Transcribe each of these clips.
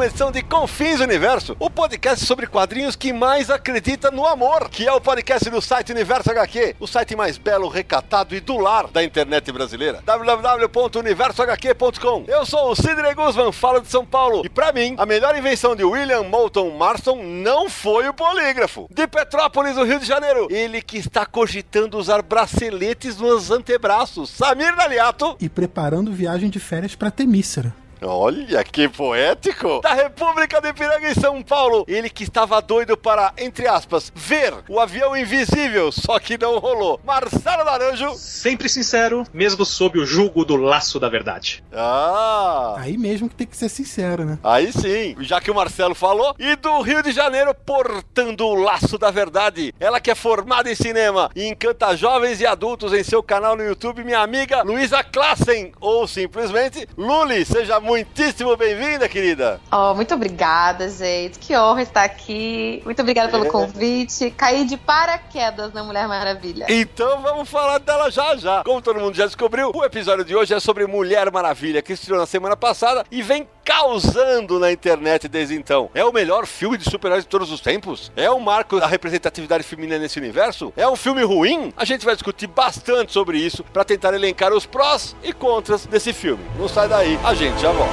Uma edição de Confins Universo, o podcast sobre quadrinhos que mais acredita no amor, que é o podcast do site Universo HQ, o site mais belo, recatado e do lar da internet brasileira. www.universohq.com. Eu sou o Sidney Guzman, falo de São Paulo, e pra mim, a melhor invenção de William Moulton Marston não foi o polígrafo. De Petrópolis, no Rio de Janeiro, ele que está cogitando usar braceletes nos antebraços, Samir Daliato. e preparando viagem de férias pra Temícera. Olha que poético! Da República de Piranga em São Paulo, ele que estava doido para, entre aspas, ver o avião invisível, só que não rolou. Marcelo Naranjo. Sempre sincero, mesmo sob o jugo do laço da verdade. Ah! Aí mesmo que tem que ser sincero, né? Aí sim, já que o Marcelo falou. E do Rio de Janeiro, portando o laço da verdade. Ela que é formada em cinema e encanta jovens e adultos em seu canal no YouTube, minha amiga Luísa Klassen, ou simplesmente Luli. Seja muitíssimo bem-vinda, querida. Oh, muito obrigada, gente. Que honra estar aqui. Muito obrigada pelo É. convite. Caí de paraquedas na Mulher Maravilha. Então vamos falar dela já já. Como todo mundo já descobriu, o episódio de hoje é sobre Mulher Maravilha, que estreou na semana passada e vem causando na internet desde então. É o melhor filme de super-heróis de todos os tempos? É o marco da representatividade feminina nesse universo? É um filme ruim? A gente vai discutir bastante sobre isso para tentar elencar os prós e contras desse filme. Não sai daí, a gente já De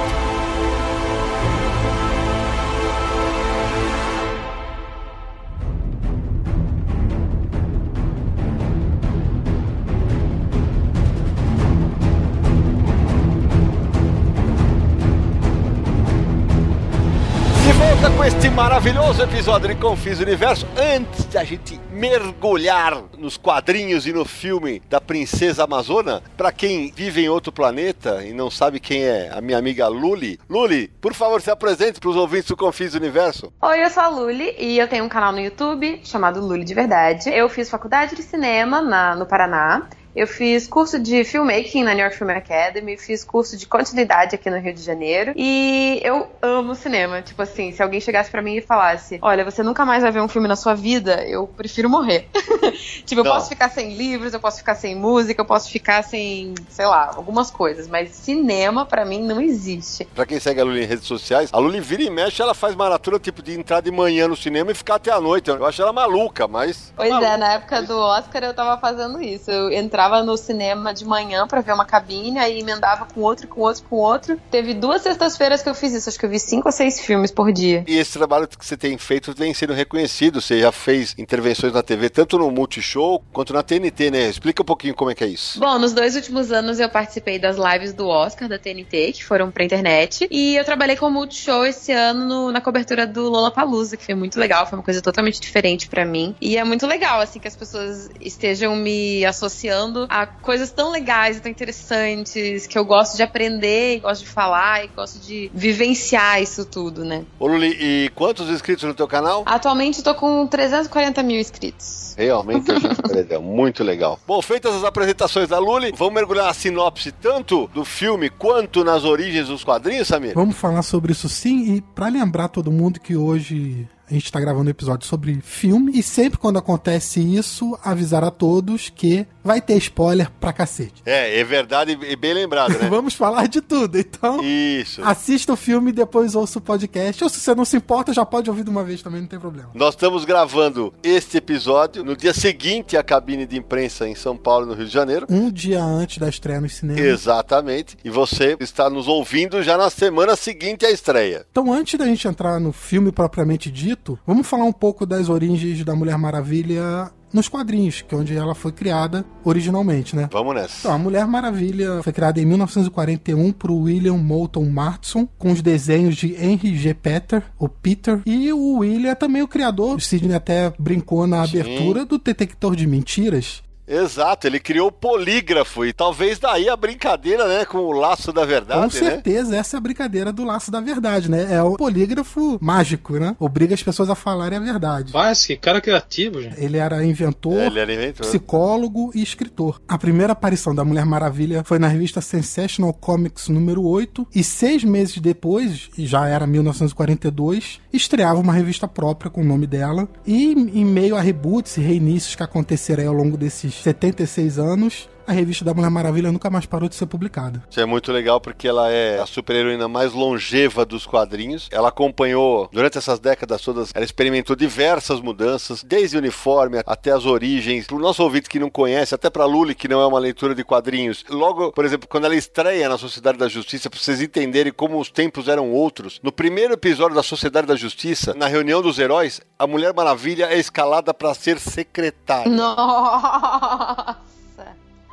volta com este maravilhoso episódio de Confis Universo. Antes de a gente mergulhar nos quadrinhos e no filme da Princesa Amazona, pra quem vive em outro planeta e não sabe quem é a minha amiga Luli, Luli, por favor, se apresente pros ouvintes do Confis Universo. Oi, eu sou a Luli e eu tenho um canal no YouTube chamado Luli de Verdade. Eu fiz faculdade de cinema na- no Paraná. Eu fiz curso de filmmaking na New York Film Academy, fiz curso de continuidade aqui no Rio de Janeiro e eu amo cinema. Tipo assim, se alguém chegasse pra mim e falasse: Olha, você nunca mais vai ver um filme na sua vida, eu prefiro morrer. tipo, eu Não. posso ficar sem livros, eu posso ficar sem música, eu posso ficar sem, sei lá, algumas coisas, mas cinema pra mim não existe. Pra quem segue a Luli em redes sociais, a Luli vira e mexe, ela faz maratona tipo de entrar de manhã no cinema e ficar até a noite. Eu acho ela maluca, mas. Pois maluca. é, na época do Oscar eu tava fazendo isso. Eu entrava no cinema de manhã pra ver uma cabine, aí emendava com outro, com outro, com outro. Teve duas sextas-feiras que eu fiz isso. Acho que eu vi cinco ou seis filmes por dia. E esse trabalho que você tem feito vem sendo reconhecido. Você já fez intervenções na TV, tanto no Multishow quanto na TNT, né? Explica um pouquinho como é que é isso. Bom, nos dois últimos anos eu participei das lives do Oscar da TNT, que foram pra internet. E eu trabalhei com o Multishow esse ano no- na cobertura do Lollapalooza, que foi muito legal. Foi uma coisa totalmente diferente pra mim. E é muito legal, assim, que as pessoas estejam me associando a coisas tão legais e tão interessantes, que eu gosto de aprender, e gosto de falar, e gosto de vivenciar isso tudo, né? Ô Luli, e quantos inscritos no teu canal? Atualmente eu tô com 340 mil inscritos. Realmente é muito legal. Bom, feitas as apresentações da Luli, vamos mergulhar na sinopse tanto do filme quanto nas origens dos quadrinhos, Samir? Vamos falar sobre isso sim, e pra lembrar todo mundo que hoje a gente tá gravando um episódio sobre filme, e sempre quando acontece isso, avisar a todos que vai ter spoiler pra cacete. É, é verdade e bem lembrado, né? Vamos falar de tudo, então. Isso. Assista o filme e depois ouça o podcast. Ou se você não se importa, já pode ouvir de uma vez também, não tem problema. Nós estamos gravando este episódio no dia seguinte à cabine de imprensa em São Paulo, no Rio de Janeiro. Um dia antes da estreia nos cinemas. Exatamente. E você está nos ouvindo já na semana seguinte à estreia. Então, antes da gente entrar no filme propriamente dito, vamos falar um pouco das origens da Mulher Maravilha nos quadrinhos, que é onde ela foi criada originalmente, né? Vamos nessa. Então, a Mulher Maravilha foi criada em 1941 por William Moulton Marston, com os desenhos de Henry G. Peter, o Peter, e o William é também o criador, o Sidney até brincou na Sim. abertura, do Detector de Mentiras, Exato, ele criou o polígrafo e talvez daí a brincadeira, né, com o laço da verdade, Com né? certeza, essa é a brincadeira do laço da verdade, né? É o polígrafo mágico, né? Obriga as pessoas a falarem a verdade. Mas que cara criativo, gente. Ele era inventor, Ele era inventor. psicólogo e escritor. A primeira aparição da Mulher Maravilha foi na revista Sensational Comics número 8 e seis meses depois, e já era 1942, estreava uma revista própria com o nome dela e em meio a reboots e reinícios que aconteceram aí ao longo desses 76 anos, a revista da Mulher Maravilha nunca mais parou de ser publicada. Isso é muito legal porque ela é a super-heroína mais longeva dos quadrinhos. Ela acompanhou, durante essas décadas todas, ela experimentou diversas mudanças, desde o uniforme até as origens. Para o nosso ouvinte que não conhece, até para Lully, que não é uma leitura de quadrinhos, logo, por exemplo, quando ela estreia na Sociedade da Justiça, para vocês entenderem como os tempos eram outros, no primeiro episódio da Sociedade da Justiça, na reunião dos heróis, a Mulher Maravilha é escalada para ser secretária. Nossa!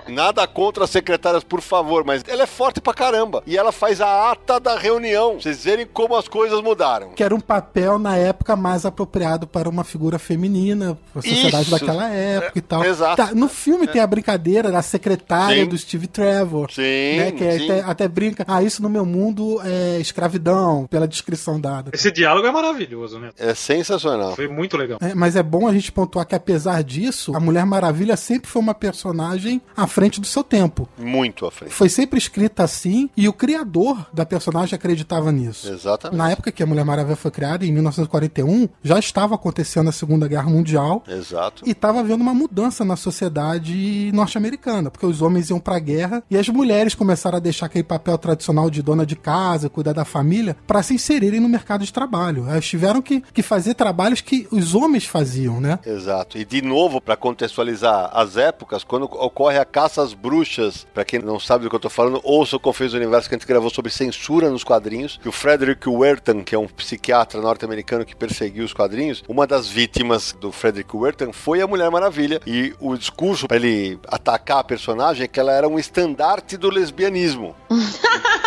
Nada contra as secretárias, por favor, mas ela é forte pra caramba. E ela faz a ata da reunião. Pra vocês verem como as coisas mudaram. Que era um papel, na época, mais apropriado para uma figura feminina, a sociedade Isso. daquela época e tal. É, exato. Tá, no filme tem a brincadeira da secretária Sim. do Steve Trevor. Sim, né, que sim. até, até brinca, ah, isso no meu mundo é escravidão, pela descrição dada. Esse diálogo é maravilhoso, né? É sensacional. Foi muito legal. É, mas é bom a gente pontuar que, apesar disso, a Mulher Maravilha sempre foi uma personagem à frente do seu tempo. Muito à frente. Foi sempre escrita assim e o criador da personagem acreditava nisso. Exatamente. Na época que a Mulher Maravilha foi criada, em 1941, já estava acontecendo a Segunda Guerra Mundial Exato. e estava havendo uma mudança na sociedade norte-americana, porque os homens iam pra guerra e as mulheres começaram a deixar aquele papel tradicional de dona de casa, cuidar da família, para se inserirem no mercado de trabalho. Elas tiveram que, que fazer trabalhos que os homens faziam, né? Exato. E de novo, para contextualizar as épocas, quando ocorre a caça às bruxas, para quem não sabe do que eu tô falando, ouça o Confeitos do Universo que a gente gravou sobre censura nos quadrinhos, que o Frederick Wertan, que é um psiquiatra norte-americano que perseguiu os quadrinhos, uma das vítimas do Frederick Wertan foi a Mulher Maravilha. E o discurso para ele atacar a personagem é que ela era um estandarte do lesbianismo.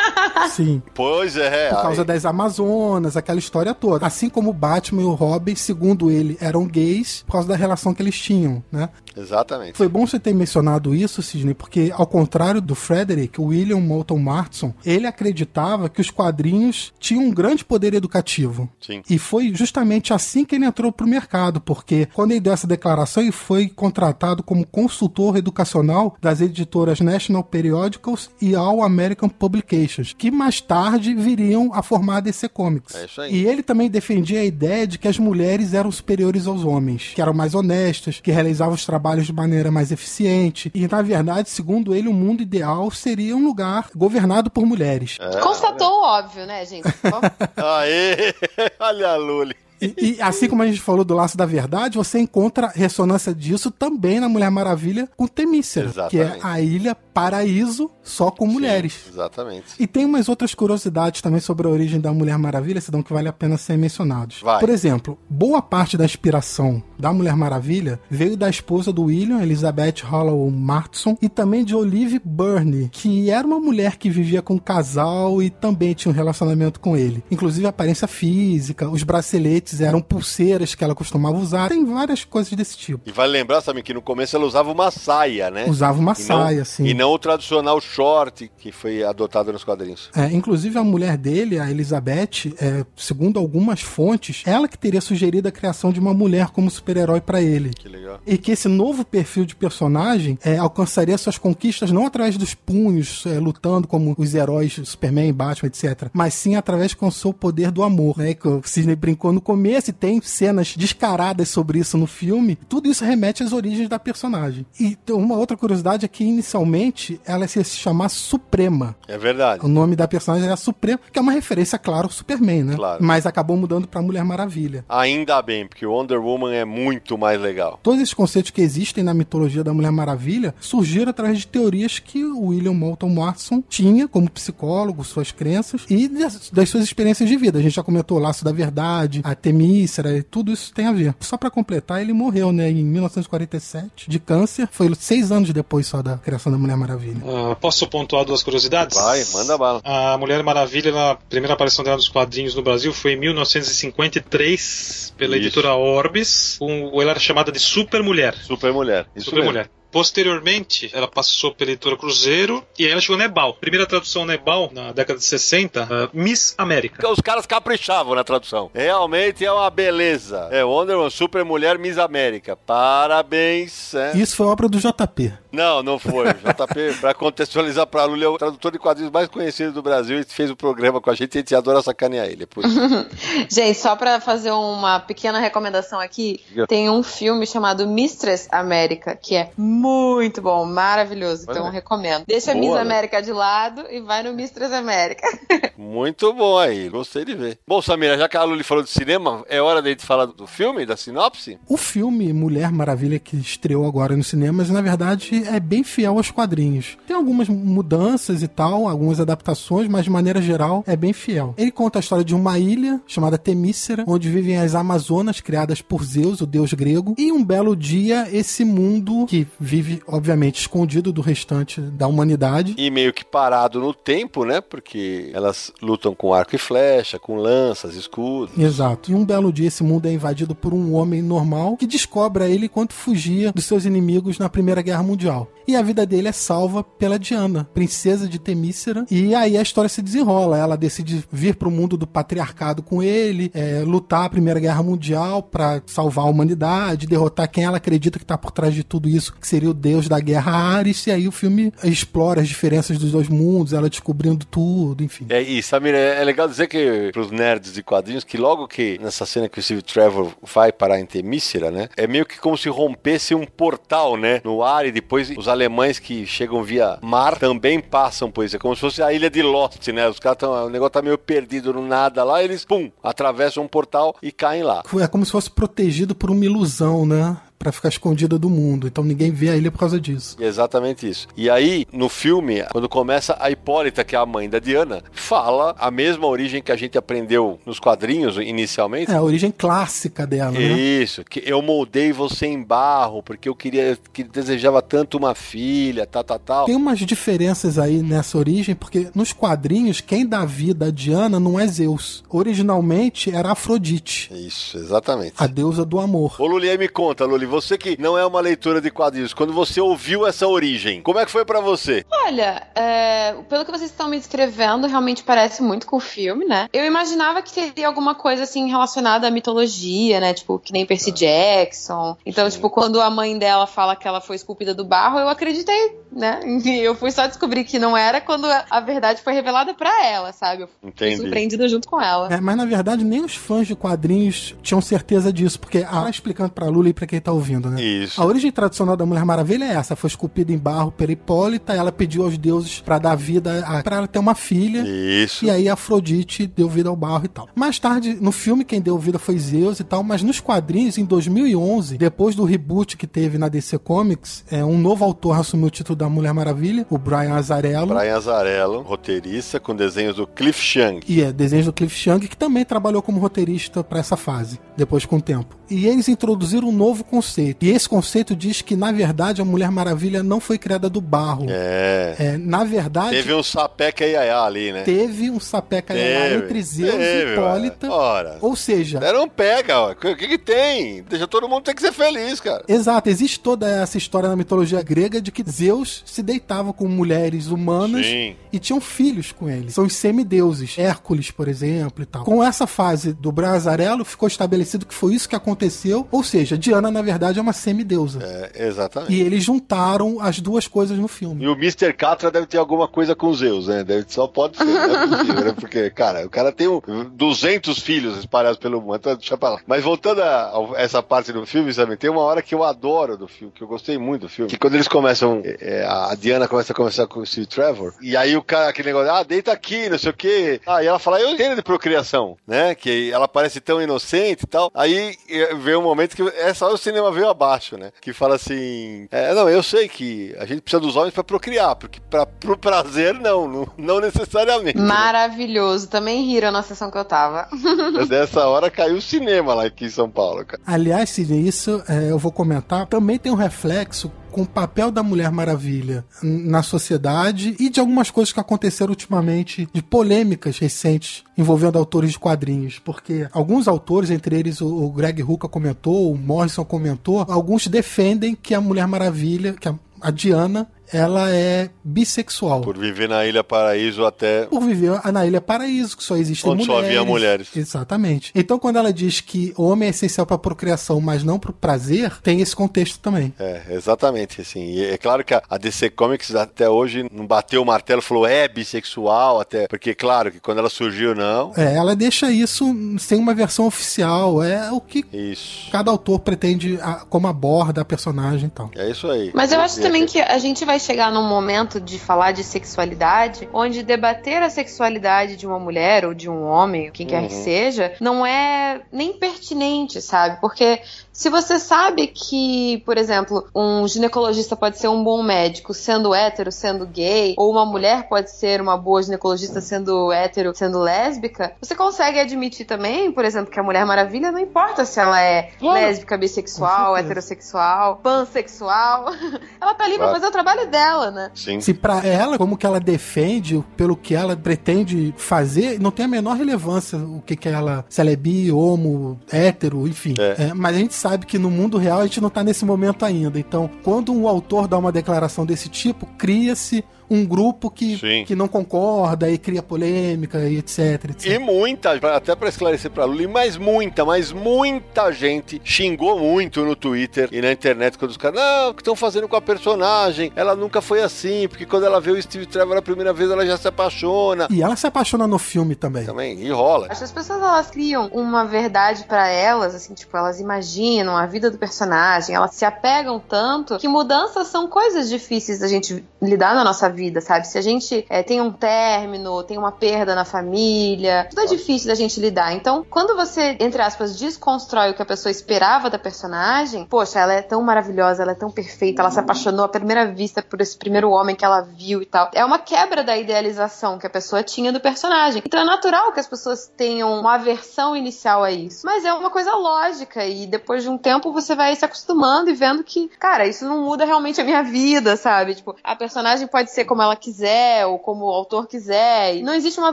Sim. Pois é. Por causa aí- das Amazonas, aquela história toda. Assim como o Batman e o Robin, segundo ele, eram gays por causa da relação que eles tinham, né? Exatamente. Foi bom você ter mencionado isso, Sidney, porque ao contrário do Frederick, o William Moulton Marston, ele acreditava que os quadrinhos tinham um grande poder educativo. Sim. E foi justamente assim que ele entrou pro mercado, porque quando ele deu essa declaração, ele foi contratado como consultor educacional das editoras National Periodicals e All American Publications, que mais tarde viriam a formar a DC Comics. É isso aí. E ele também defendia a ideia de que as mulheres eram superiores aos homens, que eram mais honestas, que realizavam os trabalhos de maneira mais eficiente. E, na verdade, segundo ele, o mundo ideal seria um lugar governado por mulheres. É. Constatou o óbvio, né, gente? Aê! Olha a Lully. E, e assim como a gente falou do laço da verdade, você encontra ressonância disso também na Mulher Maravilha com Temícera, que é Exatamente. a ilha paraíso só com mulheres. Sim, exatamente. E tem umas outras curiosidades também sobre a origem da Mulher Maravilha, Sidão, que vale a pena serem mencionados. Vai. Por exemplo, boa parte da inspiração da Mulher Maravilha veio da esposa do William, Elizabeth Hollow Martson, e também de Olive Byrne, que era uma mulher que vivia com um casal e também tinha um relacionamento com ele. Inclusive a aparência física, os braceletes eram pulseiras que ela costumava usar, tem várias coisas desse tipo. E vale lembrar, sabe, que no começo ela usava uma saia, né? Usava uma E não- saia, assim. E não o tradicional short que foi adotado nos quadrinhos. É, inclusive a mulher dele, a Elizabeth, é, segundo algumas fontes, ela que teria sugerido a criação de uma mulher como super-herói pra ele. Que legal. E que esse novo perfil de personagem é, alcançaria suas conquistas não através dos punhos, é, lutando como os heróis Superman, Batman, etc. Mas sim através com o seu poder do amor, né? Que o Sidney brincou no começo e tem cenas descaradas sobre isso no filme. Tudo isso remete às origens da personagem. E uma outra curiosidade é que inicialmente ela ia se chamar Suprema. É verdade. O nome da personagem era Suprema, que é uma referência, claro, ao Superman, né? Claro. Mas acabou mudando pra Mulher Maravilha. Ainda bem, porque o Wonder Woman é muito mais legal. Todos esses conceitos que existem na mitologia da Mulher Maravilha surgiram através de teorias que o William Moulton Marston tinha como psicólogo, suas crenças e das, das suas experiências de vida. A gente já comentou o Laço da Verdade, a Temícera, e tudo isso tem a ver. Só pra completar, ele morreu, né, em 1947 de câncer. Foi seis anos depois só da criação da Mulher Maravilha. Ah, posso pontuar duas curiosidades? Vai, manda bala. A Mulher Maravilha, a primeira aparição dela nos quadrinhos no Brasil foi em 1953, pela Isso. editora Orbis. Com, ela era chamada de Super Mulher. Super mulher. Isso Super mesmo. Mulher. Posteriormente, ela passou pela editora Cruzeiro e aí ela chegou Nebal. Primeira tradução Nebal, na década de 60, uh, Miss América. Os caras caprichavam na tradução. Realmente é uma beleza. É Wonder Woman, Super Mulher Miss América. Parabéns. É. Isso foi obra do JP. Não, não foi. JP, pra contextualizar pra Lula, é o tradutor de quadrinhos mais conhecido do Brasil e fez o programa com a gente e a gente adora sacanear ele. Por isso. Gente, só pra fazer uma pequena recomendação aqui, tem um filme chamado Mistress América, que é muito bom, maravilhoso. Então Olha. recomendo. Deixa a Boa, Miss né? América de lado e vai no Mistress América. Muito bom aí, gostei de ver. Bom, Samira, já que a Luli falou de cinema, é hora da gente falar do filme, da sinopse? O filme Mulher Maravilha, que estreou agora nos cinemas, na verdade é bem fiel aos quadrinhos. Tem algumas mudanças e tal, algumas adaptações, mas de maneira geral é bem fiel. Ele conta a história de uma ilha chamada Temícera, onde vivem as Amazonas criadas por Zeus, o deus grego, e um belo dia esse mundo que vive, obviamente, escondido do restante da humanidade. E meio que parado no tempo, né? Porque elas lutam com arco e flecha, com lanças, escudos. Exato. E um belo dia esse mundo é invadido por um homem normal que descobre a ele enquanto fugia dos seus inimigos na Primeira Guerra Mundial. E a vida dele é salva pela Diana, princesa de Temícera. E aí a história se desenrola. Ela decide vir pro mundo do patriarcado com ele, é, lutar a Primeira Guerra Mundial para salvar a humanidade, derrotar quem ela acredita que tá por trás de tudo isso, que seria o deus da guerra Ares. E aí o filme explora as diferenças dos dois mundos, ela descobrindo tudo, enfim. É, e Samir, é, legal dizer que pros nerds de quadrinhos, que logo que nessa cena que o Steve Trevor vai parar em Temícera, né? É meio que como se rompesse um portal, né? No ar e depois os alemães que chegam via mar também passam por isso. É como se fosse a ilha de Lost, né? Os caras estão. O negócio tá meio perdido no nada lá, eles, pum, atravessam um portal e caem lá. É como se fosse protegido por uma ilusão, né? Pra ficar escondida do mundo. Então ninguém vê a ilha por causa disso. Exatamente isso. E aí, no filme, quando começa a Hipólita, que é a mãe da Diana, fala a mesma origem que a gente aprendeu nos quadrinhos inicialmente. É a origem clássica dela, né? Isso, que eu moldei você em barro, porque eu queria, que desejava tanto uma filha, tal, tal, tal. Tem umas diferenças aí nessa origem, porque nos quadrinhos, quem dá vida a Diana não é Zeus. Originalmente era Afrodite, Isso, exatamente. a deusa do amor. Ô Luli, aí me conta, Luli, você que não é uma leitora de quadrinhos, quando você ouviu essa origem, como é que foi pra você? Olha, é, pelo que vocês estão me descrevendo, realmente parece muito com o filme, né? Eu imaginava que teria alguma coisa assim relacionada à mitologia, né? Tipo, que nem Percy Jackson. Então, tipo, quando a mãe dela fala que ela foi esculpida do barro, eu acreditei, né? E eu fui só descobrir que não era quando a- a verdade foi revelada pra ela, sabe? Eu fui Entendi. surpreendida junto com ela. É, mas na verdade nem os fãs de quadrinhos tinham certeza disso, porque ah, explicando pra Lula e pra quem tá ouvindo, né? Isso. A origem tradicional da Mulher Maravilha é essa, foi esculpida em barro pela Hipólita, ela pediu aos deuses pra dar vida, a, pra ela ter uma filha. Isso. E aí Afrodite deu vida ao barro e tal. Mais tarde, no filme, quem deu vida foi Zeus e tal, mas nos quadrinhos, em 2011, depois do reboot que teve na DC Comics, é, um novo autor assumiu o título da Mulher Maravilha, o Brian Azarello. Brian Azarello, roteirista, com desenhos do Cliff Chang. E é, desenhos do Cliff Chang, que também trabalhou como roteirista para essa fase, depois com o tempo. E eles introduziram um novo conceito. E esse conceito diz que, na verdade, a Mulher Maravilha não foi criada do barro. É. É, na verdade, Teve um sapeca iaiá ali, né? teve um sapeca Teve, entre Zeus teve, e Hipólita. Ora. Ou seja, Era um pega, ó. O que, que tem? Deixa todo mundo ter que ser feliz, cara. Exato, existe toda essa história na mitologia grega de que Zeus se deitava com mulheres humanas Sim. e tinham filhos com eles. São os semideuses, Hércules, por exemplo, e tal. Com essa fase do Brazarello, ficou estabelecido que foi isso que aconteceu, ou seja, Diana, na verdade, é uma semideusa. É, exatamente. E eles juntaram as duas coisas no filme. E o Mr. Catra deve ter alguma coisa com Zeus, né? Deve, só pode ser, não é possível, né? Porque, cara, o cara tem um, 200 filhos espalhados pelo mundo, então deixa pra lá. Mas voltando a, a essa parte do filme, sabe? Tem uma hora que eu adoro do filme, que eu gostei muito do filme, que quando eles começam, é, é, a Diana começa a conversar com o Steve Trevor, e aí o cara, aquele negócio, ah, deita aqui, não sei o quê. Ah, e ela fala, eu entendo de procriação, né? Que ela parece tão inocente e tal. Aí é, veio um momento que essa hora o cinema veio abaixo, né? Que fala assim, é, não, eu sei que a gente precisa dos homens pra procriar, porque pra, pro prazer, não, não, não necessariamente. né? Maravilhoso. Também riram na sessão que eu tava. Mas Nessa hora caiu o cinema lá aqui em São Paulo, cara. Aliás, Sidney, isso é, eu vou comentar. Também tem um reflexo com o papel da Mulher Maravilha na sociedade e de algumas coisas que aconteceram ultimamente, de polêmicas recentes envolvendo autores de quadrinhos. Porque alguns autores, entre eles o Greg Rucka comentou, o Morrison comentou, alguns defendem que a Mulher Maravilha, que a a Diana ela é bissexual. Por viver na Ilha Paraíso até. Por viver na Ilha Paraíso, que só existem Onde mulheres. só havia mulheres. Exatamente. Então, quando ela diz que o homem é essencial para procriação, mas não para o prazer, tem esse contexto também. É, exatamente. Assim. E é claro que a DC Comics até hoje não bateu o martelo, falou é bissexual, até. Porque, claro, que quando ela surgiu, não. É, ela deixa isso sem uma versão oficial. É o que isso. cada autor pretende, como aborda a personagem e tal. É isso aí. Mas eu acho também que a gente vai chegar num momento de falar de sexualidade, onde debater a sexualidade de uma mulher ou de um homem, quem quer que Uhum. seja, não é nem pertinente, sabe? Porque se você sabe que, por exemplo, um ginecologista pode ser um bom médico sendo hétero, sendo gay, ou uma mulher pode ser uma boa ginecologista sendo hétero, sendo lésbica, você consegue admitir também, por exemplo, que a Mulher Maravilha não importa se ela é Claro. lésbica, bissexual, heterossexual, pansexual. ela tá ali pra Claro. fazer o trabalho dela, né? Sim. Se pra ela, como que ela defende, pelo que ela pretende fazer, não tem a menor relevância o que que ela, se ela é bi, homo, hétero, enfim. É. É, mas a gente sabe que no mundo real a gente não tá nesse momento ainda. Então, quando um autor dá uma declaração desse tipo, cria-se um grupo que, Sim. que não concorda e cria polêmica e etc, etc. E muita, até pra esclarecer pra Luli, mas muita, mas muita gente xingou muito no Twitter e na internet quando os caras, não, o que estão fazendo com a personagem? Ela nunca foi assim, porque quando ela vê o Steve Trevor a primeira vez, ela já se apaixona. E ela se apaixona no filme também. Também, e rola. Acho que as pessoas elas criam uma verdade pra elas, assim, tipo, elas imaginam a vida do personagem, elas se apegam tanto que mudanças são coisas difíceis da gente lidar na nossa vida, sabe? Se a gente é, tem um término, tem uma perda na família, tudo é difícil da gente lidar. Então, quando você, entre aspas, desconstrói o que a pessoa esperava da personagem, poxa, ela é tão maravilhosa, ela é tão perfeita, ela se apaixonou à primeira vista por esse primeiro homem que ela viu e tal. É uma quebra da idealização que a pessoa tinha do personagem. Então é natural que as pessoas tenham uma aversão inicial a isso. Mas é uma coisa lógica e depois de um tempo você vai se acostumando e vendo que, cara, isso não muda realmente a minha vida, sabe? Tipo, a personagem pode ser como ela quiser ou como o autor quiser. E não existe uma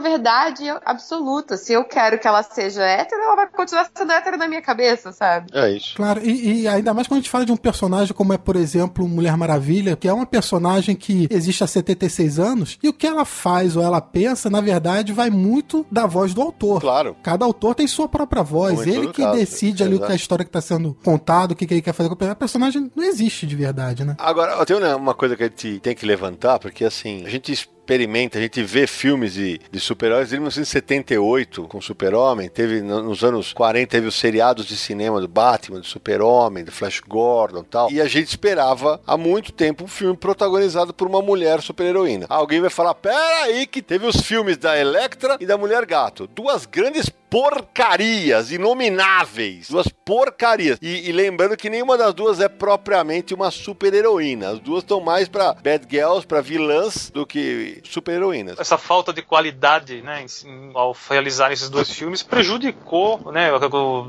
verdade absoluta. Se eu quero que ela seja hétero, ela vai continuar sendo hétero na minha cabeça, sabe? É isso. Claro, e, e ainda mais quando a gente fala de um personagem como é, por exemplo, Mulher Maravilha, que é uma personagem que existe há 76 anos, e o que ela faz ou ela pensa, na verdade, vai muito da voz do autor. Claro. Cada autor tem sua própria voz. Em Ele que caso, decide ali o que exato. a história que está sendo contada, o que, que ele quer fazer com o personagem. A personagem não existe de verdade, né? Agora, tem uma- uma coisa que a gente tem que levantar, porque assim, a gente experimenta, a gente vê filmes de, de super-heróis de 1978 com Super-Homem, teve no- nos anos 40 teve os seriados de cinema do Batman, do Super-Homem, do Flash Gordon e tal, e a gente esperava há muito tempo um filme protagonizado por uma mulher super-heroína. Alguém vai falar, pera aí que teve os filmes da Electra e da Mulher Gato, duas grandes porcarias, inomináveis. Duas porcarias. E, e lembrando que nenhuma das duas é propriamente uma super-heroína. As duas estão mais pra bad girls, pra vilãs, do que super-heroínas. essa falta de qualidade, né, ao realizar esses dois filmes prejudicou, né,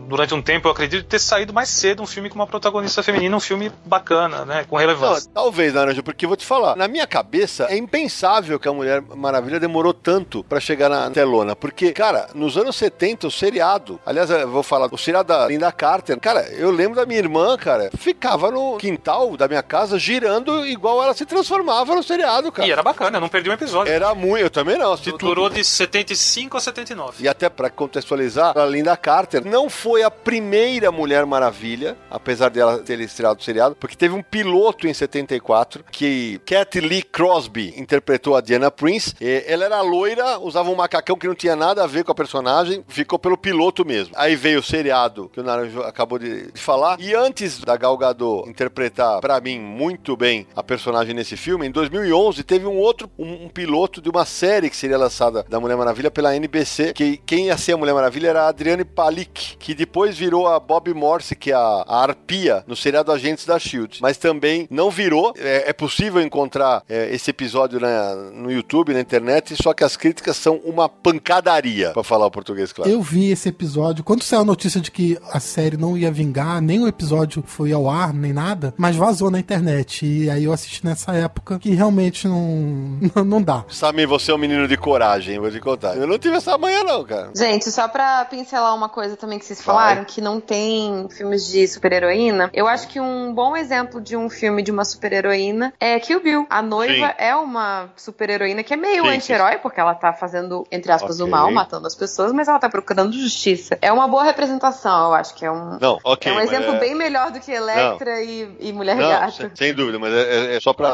durante um tempo eu acredito ter saído mais cedo um filme com uma protagonista feminina, um filme bacana, né, com Não, relevância. talvez, Naranja, porque eu vou te falar, na minha cabeça é impensável que a Mulher Maravilha demorou tanto pra chegar na telona, porque, cara, nos anos 70, o seriado, aliás, eu vou falar, o seriado da Linda Carter, cara, eu lembro da minha irmã, cara, ficava no quintal da minha casa girando igual ela se transformava no seriado, cara. E era bacana, não perdi um episódio. Era muito, eu também não, assisti tudo. Durou de 75 a 79. E até pra contextualizar, a Linda Carter não foi a primeira Mulher Maravilha, apesar dela ter estreado o seriado, porque teve um piloto em 74 que Cat Lee Crosby interpretou a Diana Prince. Ela era loira, usava um macacão que não tinha nada a ver com a personagem, ficou pelo piloto mesmo. Aí veio o seriado que o Naranjo acabou de, falar. E antes da Gal Gadot interpretar, pra mim, muito bem a personagem nesse filme, em 2011 teve um outro, um, um piloto de uma série que seria lançada da Mulher Maravilha pela NBC, que quem ia ser a Mulher Maravilha era a Adriane Palik, que depois virou a Bob Morse, que é a, a arpia no seriado Agentes da SHIELD. Mas também não virou. É, é possível encontrar é, esse episódio na, no YouTube, na internet, só que as críticas são uma pancadaria, pra falar o português, claro. Eu vi esse episódio. Quando saiu a notícia de que a série não ia vingar, nem o episódio foi ao ar, nem nada, mas vazou na internet. E aí eu assisti nessa época que realmente não, não dá. Samir, você é um menino de coragem, vou te contar. Eu não tive essa manhã, não, cara. Gente, só pra pincelar uma coisa também que vocês falaram, que não tem filmes de super-heroína, eu acho que um bom exemplo de um filme de uma super-heroína é Kill Bill. A noiva Sim. é uma super-heroína que é meio anti-herói, porque ela tá fazendo, entre aspas, o Ok. mal, matando as pessoas, mas ela tá procurando justiça. É uma boa representação, eu acho que é um. Não, ok. é um exemplo é- bem melhor do que Electra e, e Mulher Não, Gato. sem, sem dúvida, mas é, é- é só pra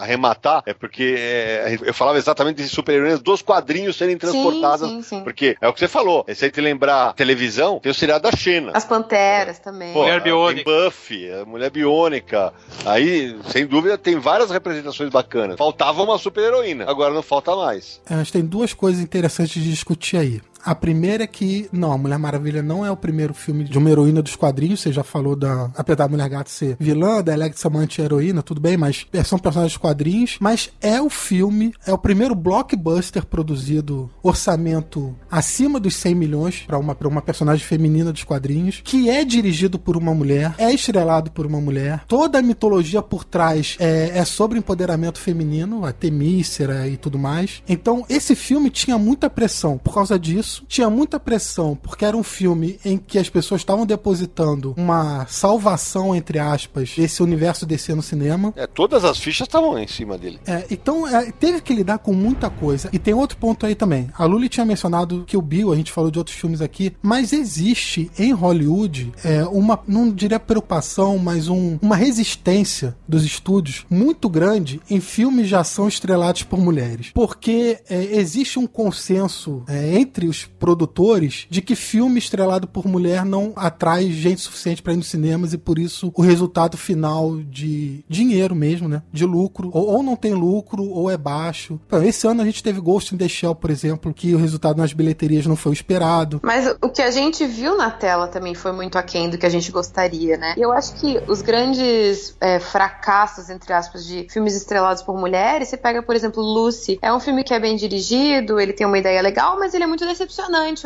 arrematar, é porque é, eu falava exatamente de super-heroínas dos quadrinhos serem transportadas. sim, sim. Porque é o que você falou, é se te lembrar televisão, tem o seriado da China. As Panteras também. Pô, Mulher Tem Biônica. Buffy, a Mulher Biônica. Aí, sem dúvida, tem várias representações bacanas. Faltava uma super-heroína, agora não falta mais. É, Mas tem duas coisas interessantes de discutir aí. A primeira é que, não, a Mulher Maravilha não é o primeiro filme de uma heroína dos quadrinhos. Você já falou da. Apesar da Mulher Gato ser vilã, da Electra ser uma anti-heroína, tudo bem, mas é, são personagens de quadrinhos. Mas é o filme, é o primeiro blockbuster produzido, orçamento acima dos 100 milhões para uma, uma personagem feminina dos quadrinhos, que é dirigido por uma mulher, é estrelado por uma mulher. Toda a mitologia por trás é, é sobre empoderamento feminino, a Temícera e tudo mais. Então, esse filme tinha muita pressão por causa disso. Tinha muita pressão porque era um filme em que as pessoas estavam depositando uma salvação, entre aspas, desse universo DC no cinema. É, todas as fichas estavam em cima dele. É, então, é, teve que lidar com muita coisa. E tem outro ponto aí também. A Luli tinha mencionado que o Bill, a gente falou de outros filmes aqui, mas existe em Hollywood é, uma, não diria preocupação, mas um- uma resistência dos estúdios muito grande em filmes de ação estrelados por mulheres. Porque é, existe um consenso é, entre os produtores de que filme estrelado por mulher não atrai gente suficiente para ir nos cinemas e por isso o resultado final de dinheiro mesmo, né? De lucro, ou, ou não tem lucro ou é baixo. Então, esse ano a gente teve Ghost in the Shell, por exemplo, que o resultado nas bilheterias não foi o esperado. Mas o que a gente viu na tela também foi muito aquém do que a gente gostaria, né? E eu acho que os grandes é, fracassos, entre aspas, de filmes estrelados por mulheres, você pega, por exemplo, Lucy. É um filme que é bem dirigido, ele tem uma ideia legal, mas ele é muito decepcionante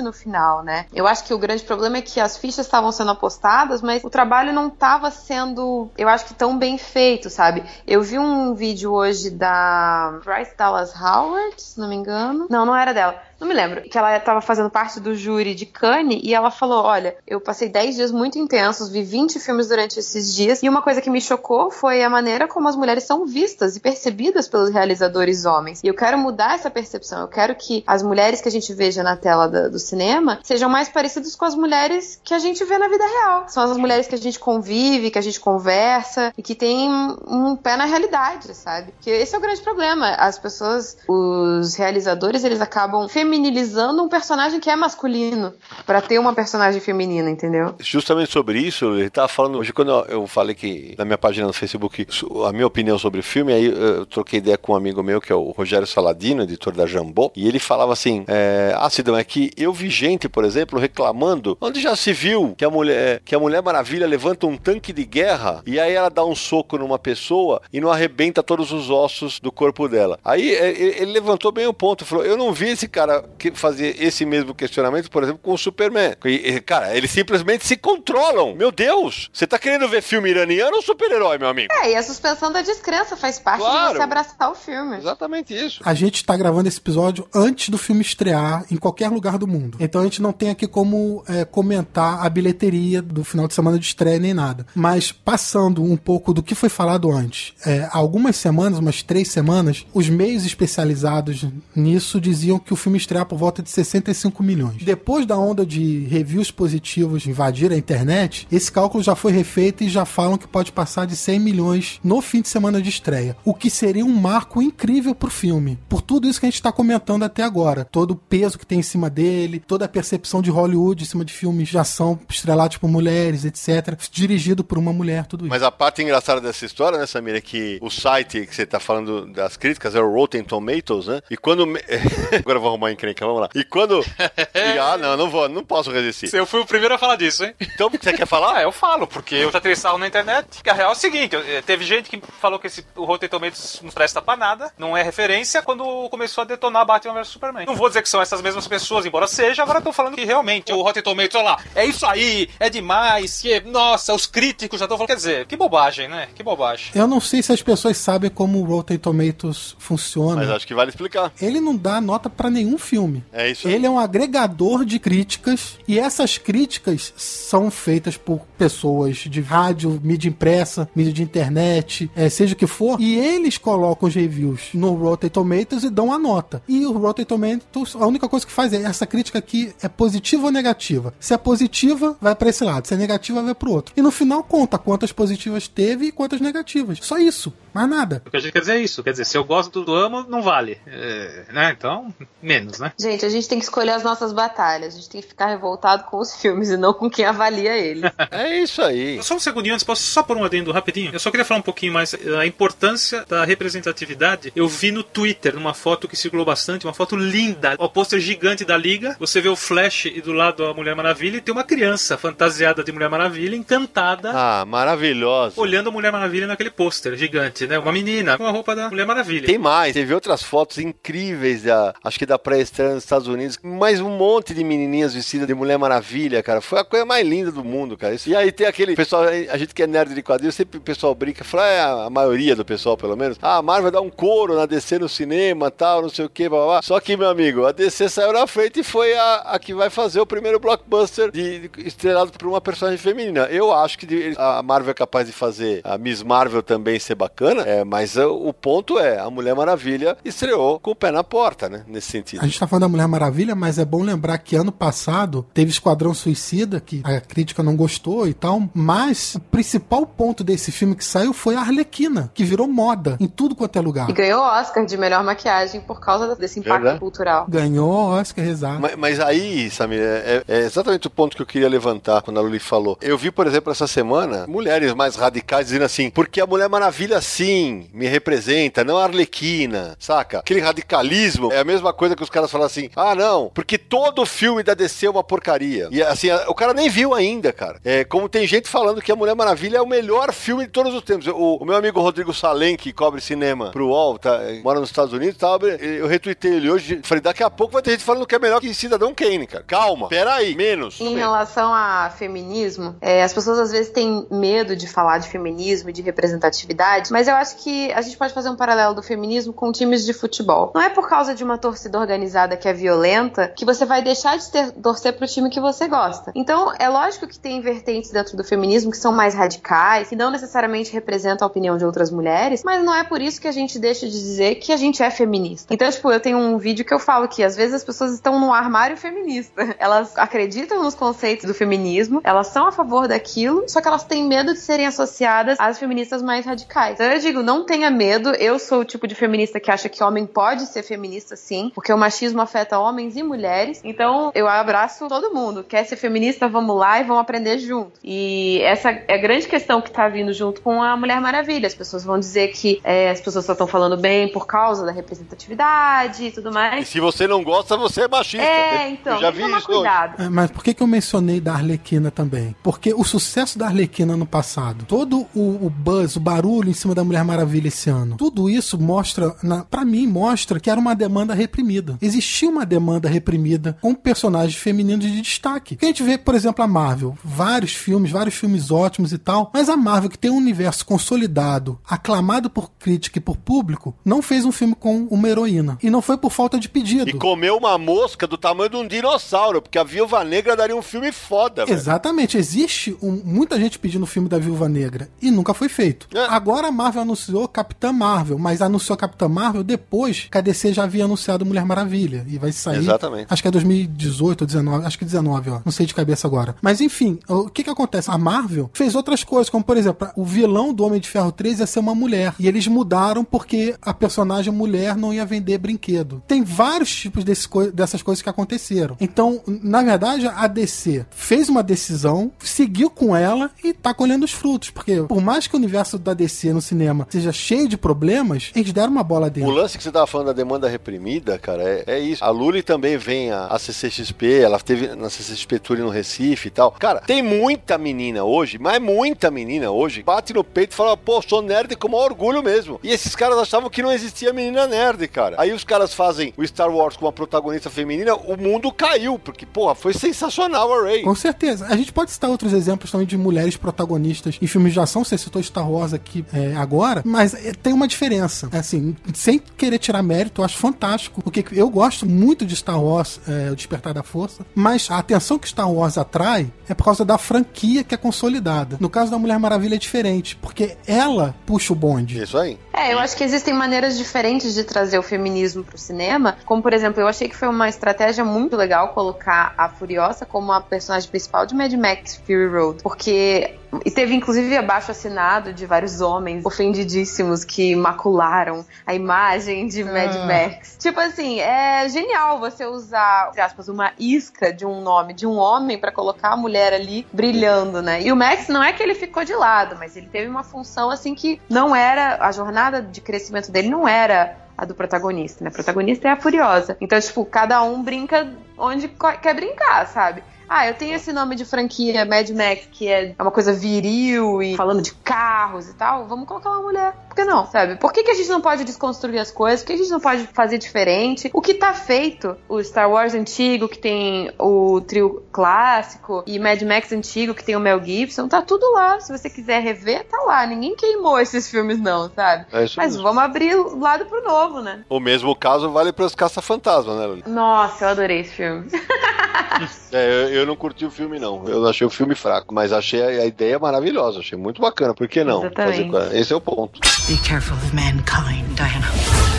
no final, né? Eu acho que o grande problema é que as fichas estavam sendo apostadas, mas o trabalho não estava sendo, eu acho que tão bem feito, sabe? Eu vi um vídeo hoje da Bryce Dallas Howard, se não me engano. Não, não era dela. Não me lembro. Que ela estava fazendo parte do júri de Cannes e ela falou: Olha, eu passei 10 dias muito intensos, vi 20 filmes durante esses dias. E uma coisa que me chocou foi a maneira como as mulheres são vistas e percebidas pelos realizadores homens. E eu quero mudar essa percepção. Eu quero que as mulheres que a gente veja na tela da- do cinema sejam mais parecidas com as mulheres que a gente vê na vida real. São as mulheres que a gente convive, que a gente conversa e que tem um pé na realidade, sabe? Porque esse é o grande problema. As pessoas, os realizadores, eles acabam feminilizando um personagem que é masculino pra ter uma personagem feminina, entendeu? Justamente sobre isso, ele tava falando hoje, quando eu- falei que na minha página no Facebook, a minha opinião sobre o filme, aí eu troquei ideia com um amigo meu, que é o Rogério Saladino, editor da Jambô, e ele falava assim: é, ah, Sidão, é que eu vi gente, por exemplo, reclamando, onde já se viu que a mulher, que a Mulher Maravilha levanta um tanque de guerra e aí ela dá um soco numa pessoa e não arrebenta todos os ossos do corpo dela. Aí é, ele levantou bem o ponto, falou: eu não vi esse cara que fazer esse mesmo questionamento, por exemplo, com o Superman. E, cara, eles simplesmente se controlam. Meu Deus! Você tá querendo ver filme iraniano ou super-herói, meu amigo? É, e a suspensão da descrença faz parte Claro. de você abraçar o filme. Exatamente isso. A gente está gravando esse episódio antes do filme estrear em qualquer lugar do mundo. Então a gente não tem aqui como é, comentar a bilheteria do final de semana de estreia nem nada. Mas passando um pouco do que foi falado antes, é, há algumas semanas, umas três semanas, os meios especializados nisso diziam que o filme estrear por volta de 65 milhões. Depois da onda de reviews positivos invadir a internet, esse cálculo já foi refeito e já falam que pode passar de 100 milhões no fim de semana de estreia, o que seria um marco incrível pro filme. Por tudo isso que a gente está comentando até agora, todo o peso que tem em cima dele, toda a percepção de Hollywood em cima de filmes de ação estrelados por mulheres, etc, dirigido por uma mulher, tudo isso. Mas a parte engraçada dessa história, né, Samir, é que o site que você tá falando das críticas é o Rotten Tomatoes, né? E quando. Agora eu vou arrumar encrenca, vamos lá. E quando. E, ah, não, não vou, não posso resistir. Eu fui o primeiro a falar disso, hein? Então, você quer falar? Ah, eu falo, porque eu já tirei sarro na internet. Que a real é o seguinte: eh, teve gente que falou que esse, o Rotten Tomatoes não presta pra nada, não é referência, quando começou a detonar Batman vs Superman. Não vou dizer que são essas mesmas pessoas, embora seja, agora eu tô falando que realmente o Rotten Tomatoes, olha lá, é isso aí, é demais, que, nossa, os críticos já estão falando. Quer dizer, que bobagem, né? Que bobagem. Eu não sei se as pessoas sabem como o Rotten Tomatoes funciona. Mas acho que vale explicar. Ele não dá nota pra nenhum filme. É isso aí. Ele é um agregador de críticas e essas críticas são feitas por pessoas de rádio, mídia impressa, mídia de internet, eh, seja o que for, e eles colocam os reviews no Rotten Tomatoes e dão a nota. E o Rotten Tomatoes, a única coisa que faz é essa crítica aqui é positiva ou negativa. Se é positiva, vai pra esse lado. Se é negativa, vai pro outro. E no final conta quantas positivas teve e quantas negativas. Só isso, mais nada. O que a gente quer dizer é isso. Quer dizer, se eu gosto do amo, não vale. É, né? Então, menos, né? Gente, a gente tem que escolher as nossas batalhas. A gente tem que ficar revoltado com os filmes e não com quem avalia eles. É isso aí. Só um segundinho antes, posso só pôr um adendo rapidinho? Eu só queria falar um pouquinho mais a importância da representatividade. Eu vi no Twitter, numa foto que circulou bastante, uma foto linda, o pôster gigante da Liga. Você vê o Flash e do lado a Mulher Maravilha e tem uma criança fantasiada de Mulher Maravilha, encantada, Ah, maravilhosa. olhando a Mulher Maravilha naquele pôster gigante, né? Uma menina com a roupa da Mulher Maravilha. Tem mais, teve outras fotos incríveis da, acho que da pré-estreia nos Estados Unidos, mais um monte de menininhas vestidas de Mulher Maravilha, cara. Foi a coisa mais linda do mundo, cara. Isso- E aí tem aquele pessoal, a gente que é nerd de quadrinhos, sempre o pessoal brinca, fala, é, a maioria do pessoal pelo menos, ah, a Marvel dá um couro na DC no cinema, tal, não sei o que, blá, blá, blá. Só que, meu amigo, a DC saiu na frente e foi a, a que vai fazer o primeiro blockbuster de, de- estrelado por uma personagem feminina. Eu acho que de- a Marvel é capaz de fazer a Miss Marvel também ser bacana, é, mas uh, o ponto é, a Mulher Maravilha estreou com o pé na porta, né? Nesse sentido. A gente tá falando da Mulher Maravilha, mas é bom lembrar que ano passado teve Esquadrão Suicida, que a crítica não gostou e tal, mas o principal ponto desse filme que saiu foi a Arlequina, que virou moda em tudo quanto é lugar. E ganhou o Oscar de melhor maquiagem por causa desse impacto Verdade. cultural. Ganhou Oscar, exato. Mas, mas aí, Samir, é, é exatamente o ponto que eu queria levantar quando a Luli falou. Eu vi, por exemplo, essa semana, mulheres mais radicais dizendo assim, porque a Mulher Maravilha, sim, me representa, não a Arlequina, saca? Aquele radicalismo é a mesma coisa que os caras falam assim, ah, não, porque todo filme da DC é uma porcaria. E assim, o cara nem viu ainda, cara. É como tem gente falando que a Mulher Maravilha é o melhor filme de todos os tempos. O, o meu amigo Rodrigo Salem, que cobre cinema pro UOL, tá, é, mora nos Estados Unidos, tá, eu retuitei ele hoje, falei, daqui a pouco vai ter gente falando que é melhor que Cidadão Kane, cara. Calma, peraí, menos. Em relação a feminismo, é, as pessoas às vezes têm medo de falar de feminismo e de representatividade, mas eu acho que a gente pode fazer um paralelo do feminismo com times de futebol. Não é por causa de uma torcida organizada que é violenta que você vai deixar de ter, torcer pro time que você gosta. Então, é lógico que tem vertentes dentro do feminismo que são mais radicais, que não necessariamente representam a opinião de outras mulheres, mas não é por isso que a gente deixa de dizer que a gente é feminista. Então, tipo, eu tenho um vídeo que eu falo que às vezes as pessoas estão no armário feminista. Elas acreditam nos conceitos do feminismo, elas são a favor daquilo, só que elas têm medo de serem associadas às feministas mais radicais. Então eu digo, não tenha medo, eu sou o tipo de feminista que acha que homem pode ser feminista sim, porque o machismo afeta homens e mulheres. Então eu abraço todo mundo. Quer ser feminista, vamos lá e vamos aprender junto. E essa é a grande questão que tá vindo junto com a Mulher Maravilha. As pessoas vão dizer que é, as pessoas só estão falando bem por causa da representatividade e tudo E mais. se você não gosta, você é machista. É, então, eu já tem que vi tomar isso cuidado. É, Mas por que, que eu mencionei da Arlequina também? Porque o sucesso da Arlequina no passado, todo o, o buzz, o barulho em cima da Mulher Maravilha esse ano, tudo isso mostra, para mim, mostra que era uma demanda reprimida. Existia uma demanda reprimida com personagens femininos de destaque. Que a gente vê, por exemplo, a Marvel, vários filmes, vários filmes ótimos e tal, mas a Marvel, que tem um universo consolidado, aclamado por crítica e por público, não fez um filme com uma heroína. E não foi por falta de pedido. E comeu uma mosca do tamanho de um dinossauro, porque a Viúva Negra daria um filme foda, velho. Exatamente, existe um- muita gente pedindo o filme da Viúva Negra e nunca foi feito. É. Agora a Marvel Marvel anunciou Capitã Marvel, mas anunciou Capitã Marvel depois que a DC já havia anunciado Mulher Maravilha. E vai sair. Exatamente. Acho que é 2018 ou 19. Acho que 19, ó. Não sei de cabeça agora. Mas enfim, o que que acontece? A Marvel fez outras coisas, como por exemplo, o vilão do Homem de Ferro 3 ia ser uma mulher. E eles mudaram porque a personagem mulher não ia vender brinquedo. Tem vários tipos desse dessas coisas que aconteceram. Então, na verdade, a DC fez uma decisão, seguiu com ela e tá colhendo os frutos. Porque por mais que o universo da DC no cinema seja cheio de problemas, eles deram uma bola O dentro. lance que você tava falando da demanda reprimida, cara, é, é isso. A Lully também vem a, a CCXP, ela teve na CCXP Tour no Recife e tal. Cara, tem muita menina hoje, mas muita menina hoje, bate no peito e fala, pô, sou nerd com maior orgulho mesmo. E esses caras achavam que não existia menina nerd, cara. Aí os caras fazem o Star Wars com uma protagonista feminina, o mundo caiu, porque, porra, foi sensacional a Ray. Com certeza. A gente pode citar outros exemplos também de mulheres protagonistas em filmes de ação. Você citou Star Wars aqui é, agora, mas é, tem uma diferença. É, Assim, sem querer tirar mérito, eu acho fantástico. Porque eu gosto muito de Star Wars, é, O Despertar da Força, mas a atenção que Star Wars atrai é por causa da franquia que é consolidada. No caso da Mulher Maravilha é diferente, porque ela puxa o bonde. Isso aí. É, eu acho que existem maneiras diferentes de trazer o feminismo pro cinema. Como, por exemplo, eu achei que foi uma estratégia muito legal colocar a Furiosa como a personagem principal de Mad Max Fury Road. Porque. E teve inclusive abaixo assinado de vários homens ofendidíssimos que macularam a imagem de Mad Ah. Max. Tipo assim, é genial você usar, entre aspas, uma isca de um nome de um homem pra colocar a mulher ali brilhando, né? E o Max não é que ele ficou de lado, mas ele teve uma função assim que não era a jornada de crescimento dele não era a do protagonista, né? O protagonista é a Furiosa. Então, tipo, cada um brinca onde quer brincar, sabe? Ah, eu tenho esse nome de franquia Mad Max, que é uma coisa viril e falando de carros e tal. Vamos colocar uma mulher. Por que não? Sabe? Por que, que a gente não pode desconstruir as coisas? Por que a gente não pode fazer diferente? O que tá feito? O Star Wars antigo, que tem o trio clássico, e Mad Max antigo, que tem o Mel Gibson, tá tudo lá. Se você quiser rever, tá lá. Ninguém queimou esses filmes, não, sabe? É isso Mas mesmo. vamos abrir o lado pro novo, né? O mesmo caso vale para os caça-fantasmas, né? Nossa, eu adorei esse filme. É, eu, eu não curti o filme, não. Eu achei o filme fraco, mas achei a, a ideia maravilhosa. Achei muito bacana. Por que não? Exatamente. Fazer- esse é o ponto. Be careful of mankind, Diana.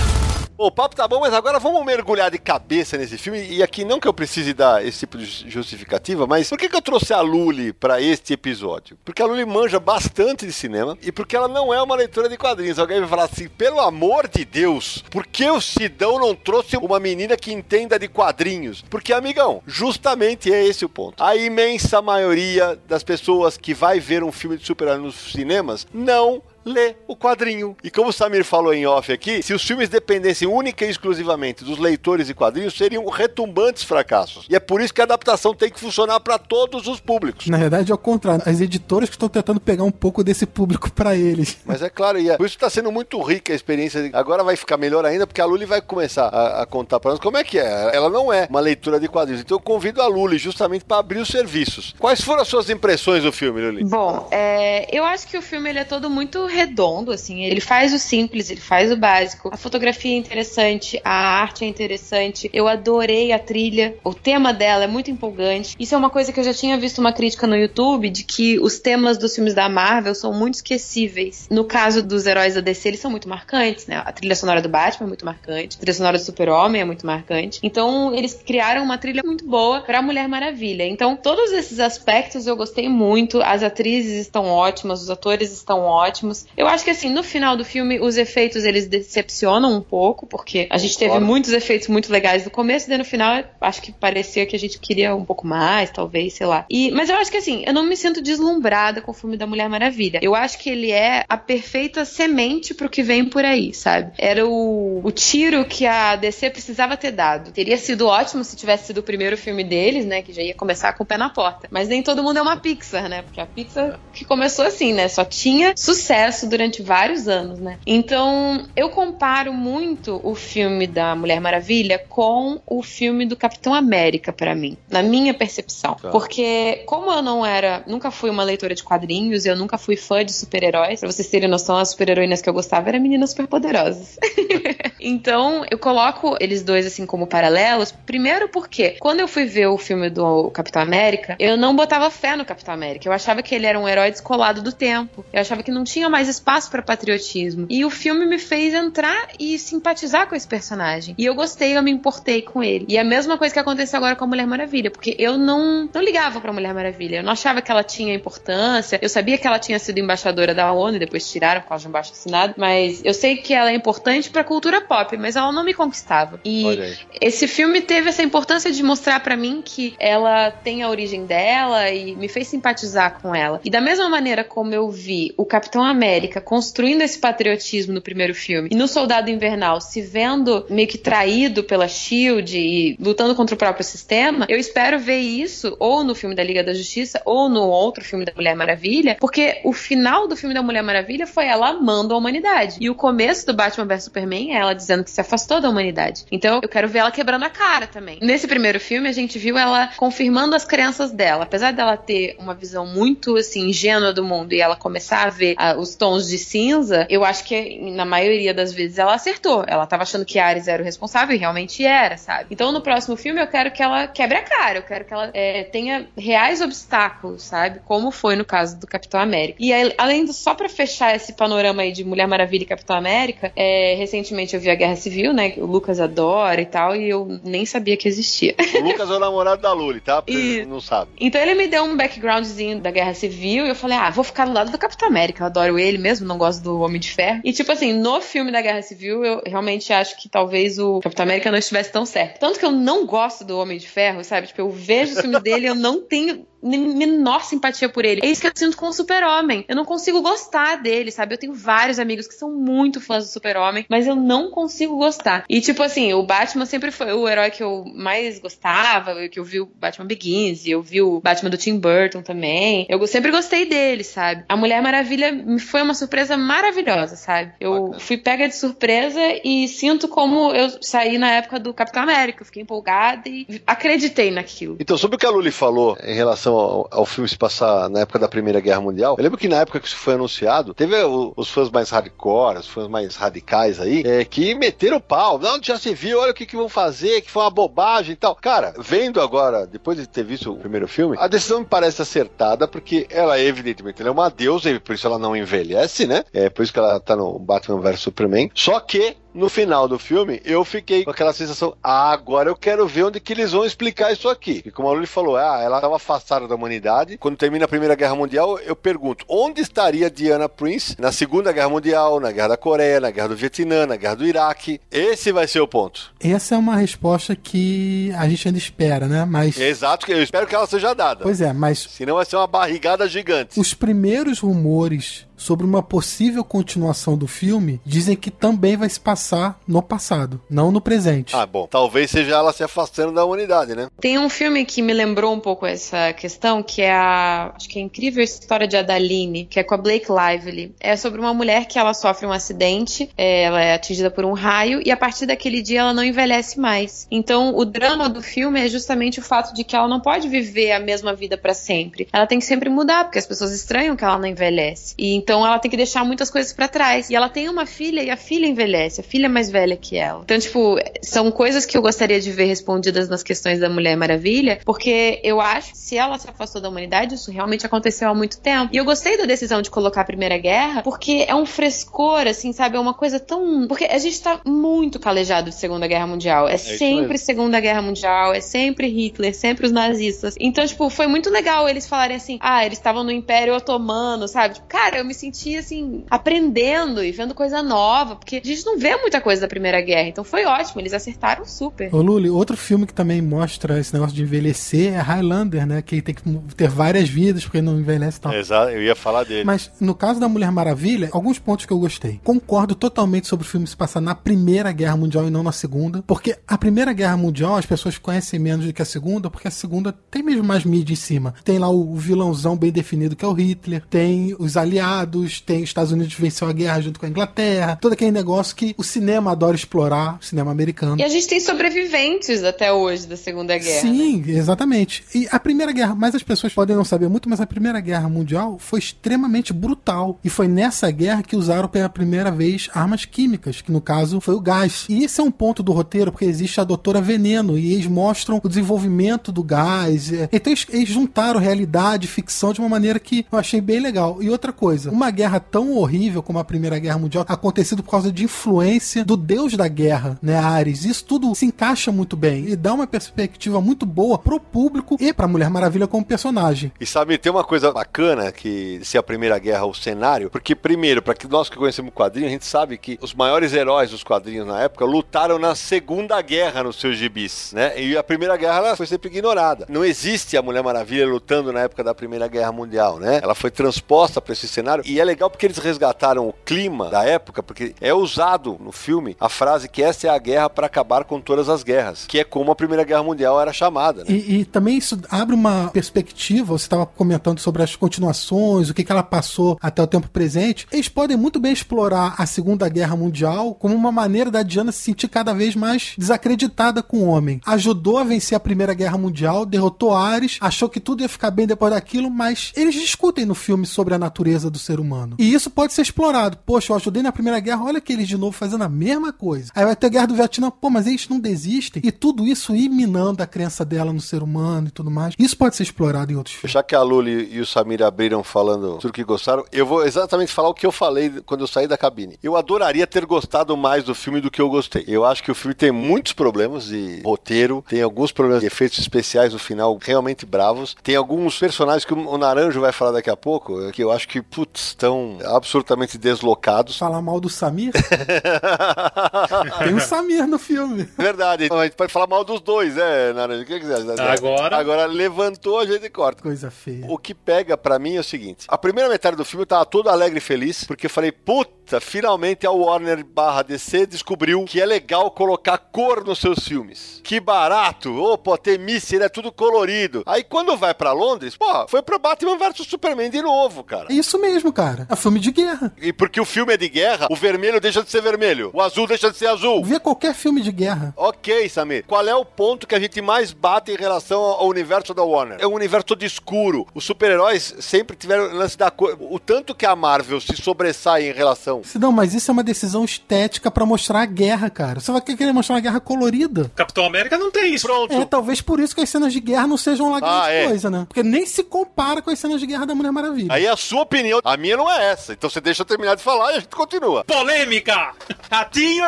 Bom, o papo tá bom, mas agora vamos mergulhar de cabeça nesse filme. E aqui não que eu precise dar esse tipo de justificativa, mas por que, que eu trouxe a Luli pra este episódio? Porque a Luli manja bastante de cinema e porque ela não é uma leitora de quadrinhos. Alguém vai falar assim, pelo amor de Deus, por que o Sidão não trouxe uma menina que entenda de quadrinhos? Porque, amigão, justamente é esse o ponto. A imensa maioria das pessoas que vai ver um filme de super-herói nos cinemas não lê o quadrinho. E como o Samir falou em off aqui, se os filmes dependessem única e exclusivamente dos leitores de quadrinhos, seriam retumbantes fracassos. E é por isso que a adaptação tem que funcionar para todos os públicos. Na verdade, é o contrário. As editoras que estão tentando pegar um pouco desse público pra eles. Mas é claro, e é, por isso está sendo muito rica a experiência. Agora vai ficar melhor ainda, porque a Luli vai começar a, a contar para nós como é que é. Ela não é uma leitura de quadrinhos. Então eu convido a Luli justamente para abrir os serviços. Quais foram as suas impressões do filme, Luli? Bom, é, eu acho que o filme ele é todo muito redondo, assim. Ele faz o simples, ele faz o básico. A fotografia é interessante, a arte é interessante. Eu adorei a trilha. O tema dela é muito empolgante. Isso é uma coisa que eu já tinha visto uma crítica no YouTube de que os temas dos filmes da Marvel são muito esquecíveis. No caso dos heróis da DC, eles são muito marcantes, né? A trilha sonora do Batman é muito marcante, a trilha sonora do Super-Homem é muito marcante. Então, eles criaram uma trilha muito boa pra Mulher Maravilha. Então, todos esses aspectos eu gostei muito. As atrizes estão ótimas, os atores estão ótimos. Eu acho que assim, no final do filme, os efeitos eles decepcionam um pouco, porque a gente teve muitos efeitos muito legais no começo, e no final acho que parecia que a gente queria um pouco mais, talvez, sei lá. E, mas eu acho que assim, eu não me sinto deslumbrada com o filme da Mulher Maravilha. Eu acho que ele é a perfeita semente pro que vem por aí, sabe? Era o, o tiro que a DC precisava ter dado. Teria sido ótimo se tivesse sido o primeiro filme deles, né? Que já ia começar com o pé na porta. Mas nem todo mundo é uma Pixar, né? Porque a Pixar que começou assim, né? Só tinha sucesso durante vários anos, né? Então, eu comparo muito o filme da Mulher Maravilha com o filme do Capitão América pra mim, na minha percepção. Tá. Porque como eu não era, nunca fui uma leitora de quadrinhos, eu nunca fui fã de super-heróis. Pra vocês terem noção, as super-heroínas que eu gostava eram meninas superpoderosas. então, eu coloco eles dois assim como paralelos, primeiro porque quando eu fui ver o filme do Capitão América, eu não botava fé no Capitão América. Eu achava que ele era um herói descolado do tempo. Eu achava que não tinha mais espaço para patriotismo. E o filme me fez entrar e simpatizar com esse personagem. E eu gostei, eu me importei com ele. E é a mesma coisa que aconteceu agora com a Mulher Maravilha, porque eu não, não ligava pra Mulher Maravilha. Eu não achava que ela tinha importância. Eu sabia que ela tinha sido embaixadora da ONU, depois tiraram por causa de um baixo assinado. Mas eu sei que ela é importante pra cultura pop, mas ela não me conquistava. E esse filme teve essa importância de mostrar para mim que ela tem a origem dela e me fez simpatizar com ela. E da mesma maneira como eu vi o Capitão América construindo esse patriotismo no primeiro filme e no Soldado Invernal se vendo meio que traído pela Shield e lutando contra o próprio sistema, eu espero ver isso ou no filme da Liga da Justiça ou no outro filme da Mulher Maravilha, porque o final do filme da Mulher Maravilha foi ela amando a humanidade. E o começo do Batman vs Superman é ela dizendo que se afastou da humanidade. Então eu quero ver ela quebrando a cara também. Nesse primeiro filme a gente viu ela confirmando as crenças dela. Apesar dela ter uma visão muito assim ingênua do mundo e ela começar a ver uh, os tons de cinza, eu acho que na maioria das vezes ela acertou. Ela tava achando que Ares era o responsável e realmente era, sabe? Então no próximo filme eu quero que ela quebre a cara, eu quero que ela é, tenha reais obstáculos, sabe? Como foi no caso do Capitão América. E aí, além do só para fechar esse panorama aí de Mulher Maravilha e Capitão América, é, recentemente eu vi a Guerra Civil, né? O Lucas adora e tal, e eu nem sabia que existia. O Lucas é o namorado da Luli, tá? Porque e... não sabe. Então ele me deu um backgroundzinho da Guerra Civil e eu falei, ah, vou ficar do lado do Capitão América. Eu adoro ele mesmo, não gosto do Homem de Ferro. E tipo assim, no filme da Guerra Civil, eu realmente acho que talvez o Capitão América não estivesse tão certo. Tanto que eu não gosto do Homem de Ferro, sabe? Tipo, eu vejo os filmes dele eu não tenho menor simpatia por ele. É isso que eu sinto com o Super-Homem. Eu não consigo gostar dele, sabe? Eu tenho vários amigos que são muito fãs do Super-Homem, mas eu não consigo gostar. E, tipo assim, o Batman sempre foi o herói que eu mais gostava, que eu vi o Batman Begins, e eu vi o Batman do Tim Burton também. Eu sempre gostei dele, sabe? A Mulher Maravilha foi uma surpresa maravilhosa, sabe? Eu Bacana. fui pega de surpresa e sinto como eu saí na época do Capitão América. Eu fiquei empolgada e acreditei naquilo. Então, sobre o que a Luli falou em relação ao, ao, filme se passar na época da Primeira Guerra Mundial, eu lembro que na época que isso foi anunciado, teve o, os fãs mais hardcore, os fãs mais radicais aí, é, que meteram o pau. Não, já se viu, olha o que, que vão fazer, que foi uma bobagem e tal. Cara, vendo agora, depois de ter visto o primeiro filme, a decisão me parece acertada, porque ela, evidentemente, ela é uma deusa e por isso ela não envelhece, né? É por isso que ela tá no Batman vs Superman. Só que no final do filme, eu fiquei com aquela sensação, ah, agora eu quero ver onde que eles vão explicar isso aqui. E como a Luli falou, ah, ela estava afastada da humanidade. Quando termina a Primeira Guerra Mundial, eu pergunto, onde estaria Diana Prince na Segunda Guerra Mundial, na Guerra da Coreia, na Guerra do Vietnã, na Guerra do Iraque? Esse vai ser o ponto. Essa é uma resposta que a gente ainda espera, né? Mas... Exato, eu espero que ela seja dada. Pois é, mas... Senão vai ser uma barrigada gigante. Os primeiros rumores sobre uma possível continuação do filme, dizem que também vai se passar no passado, não no presente. Ah, bom. Talvez seja ela se afastando da humanidade, né? Tem um filme que me lembrou um pouco essa questão, que é a. Acho que é a incrível história de Adaline, que é com a Blake Lively. É sobre uma mulher que ela sofre um acidente, é, ela é atingida por um raio, e a partir daquele dia ela não envelhece mais. Então, o drama do filme é justamente o fato de que ela não pode viver a mesma vida para sempre. Ela tem que sempre mudar, porque as pessoas estranham que ela não envelhece. E então ela tem que deixar muitas coisas para trás. E ela tem uma filha e a filha envelhece, a filha é mais velha que ela. Então, tipo, são coisas que eu gostaria de ver respondidas nas questões da Mulher Maravilha, porque eu acho que se ela se afastou da humanidade, isso realmente aconteceu há muito tempo. E eu gostei da decisão de colocar a Primeira Guerra, porque é um frescor, assim, sabe? É uma coisa tão. Porque a gente tá muito calejado de Segunda Guerra Mundial. É, é sempre Segunda Guerra Mundial, é sempre Hitler, sempre os nazistas. Então, tipo, foi muito legal eles falarem assim: ah, eles estavam no Império Otomano, sabe? Tipo, cara, eu me senti assim, aprendendo e vendo coisa nova, porque a gente não vê muita coisa da Primeira Guerra, então foi ótimo, eles acertaram super. Ô Luli, outro filme que também mostra esse negócio de envelhecer é Highlander, né? Que tem que ter várias vidas porque não envelhece tal. Exato, eu ia falar dele. Mas no caso da Mulher Maravilha, alguns pontos que eu gostei. Concordo totalmente sobre o filme se passar na Primeira Guerra Mundial e não na Segunda, porque a Primeira Guerra Mundial as pessoas conhecem menos do que a Segunda, porque a Segunda tem mesmo mais mídia em cima. Tem lá o vilãozão bem definido que é o Hitler, tem os aliados, tem os Estados Unidos venceu a guerra junto com a Inglaterra, todo aquele negócio que o cinema adora explorar, o cinema americano. E a gente tem sobreviventes até hoje da Segunda Guerra. Sim, né? exatamente. E a Primeira Guerra, mas as pessoas podem não saber muito, mas a Primeira Guerra Mundial foi extremamente brutal. E foi nessa guerra que usaram pela primeira vez armas químicas, que no caso foi o gás. E esse é um ponto do roteiro, porque existe a Doutora Veneno, e eles mostram o desenvolvimento do gás. Então eles, eles juntaram realidade e ficção de uma maneira que eu achei bem legal. E outra coisa, uma guerra tão horrível como a Primeira Guerra Mundial acontecido por causa de influência do deus da guerra, né, Ares. Isso tudo se encaixa muito bem e dá uma perspectiva muito boa pro público e pra Mulher Maravilha como personagem. E sabe, tem uma coisa bacana que se a Primeira Guerra o cenário, porque primeiro, para que nós que conhecemos o quadrinho, a gente sabe que os maiores heróis dos quadrinhos na época lutaram na Segunda Guerra nos seus gibis, né? E a Primeira Guerra foi sempre ignorada. Não existe a Mulher Maravilha lutando na época da Primeira Guerra Mundial, né? Ela foi transposta para esse cenário e é legal porque eles resgataram o clima da época, porque é usado no filme a frase que essa é a guerra para acabar com todas as guerras, que é como a Primeira Guerra Mundial era chamada. Né? E, e, também isso abre uma perspectiva. Você estava comentando sobre as continuações, o que, que ela passou até o tempo presente. Eles podem muito bem explorar a Segunda Guerra Mundial como uma maneira da Diana se sentir cada vez mais desacreditada com o homem. Ajudou a vencer a Primeira Guerra Mundial, derrotou Ares, achou que tudo ia ficar bem depois daquilo, mas eles discutem no filme sobre a natureza do ser humano. E isso pode ser explorado. Poxa, eu ajudei na Primeira Guerra, olha que eles de novo fazendo a mesma coisa. Aí vai ter a Guerra do Vietnã, pô, mas eles não desistem. E tudo isso ir minando a crença dela no ser humano e tudo mais. Isso pode ser explorado em outros filmes. Já que a Luli e o Samir abriram falando tudo que gostaram, eu vou exatamente falar o que eu falei quando eu saí da cabine. Eu adoraria ter gostado mais do filme do que eu gostei. Eu acho que o filme tem muitos problemas de roteiro, tem alguns problemas de efeitos especiais no final realmente bravos, tem alguns personagens que o Naranjo vai falar daqui a pouco, que eu acho que, putz, estão absolutamente deslocados. Falar mal do Samir? tem o Samir no filme. Verdade. A gente pode falar mal dos dois, né, Naranjo? O que quiser. Agora. Agora levantou, a gente corta. Coisa feia. O que pega para mim é o seguinte: a primeira metade do filme eu tava todo alegre e feliz, porque eu falei, puta, finalmente a Warner barra DC descobriu que é legal colocar cor nos seus filmes. Que barato! Opa, tem míssil, é tudo colorido. Aí quando vai para Londres, pô, foi pro Batman vs Superman de novo, cara. É isso mesmo, cara. É filme de guerra. E porque o filme é de guerra, o vermelho deixa de ser vermelho, o azul deixa de ser azul. Vê qualquer filme de guerra. Ok, Samir. Qual é o ponto que a gente mais bate em relação ao universo da Warner? É um universo todo escuro. Os super-heróis sempre tiveram o lance da cor. O tanto que a Marvel se sobressai em relação. Não, mas isso é uma decisão estética para mostrar a guerra, cara. Você vai querer mostrar uma guerra colorida. Capitão América não tem isso. Pronto. É, talvez por isso que as cenas de guerra não sejam lá grande Ah, é. coisa, né? Porque nem se compara com as cenas de guerra da Mulher Maravilha. Aí é a sua opinião, a minha não é essa. Então você deixa eu terminar de falar e a gente continua. Polêmica! Ratinho!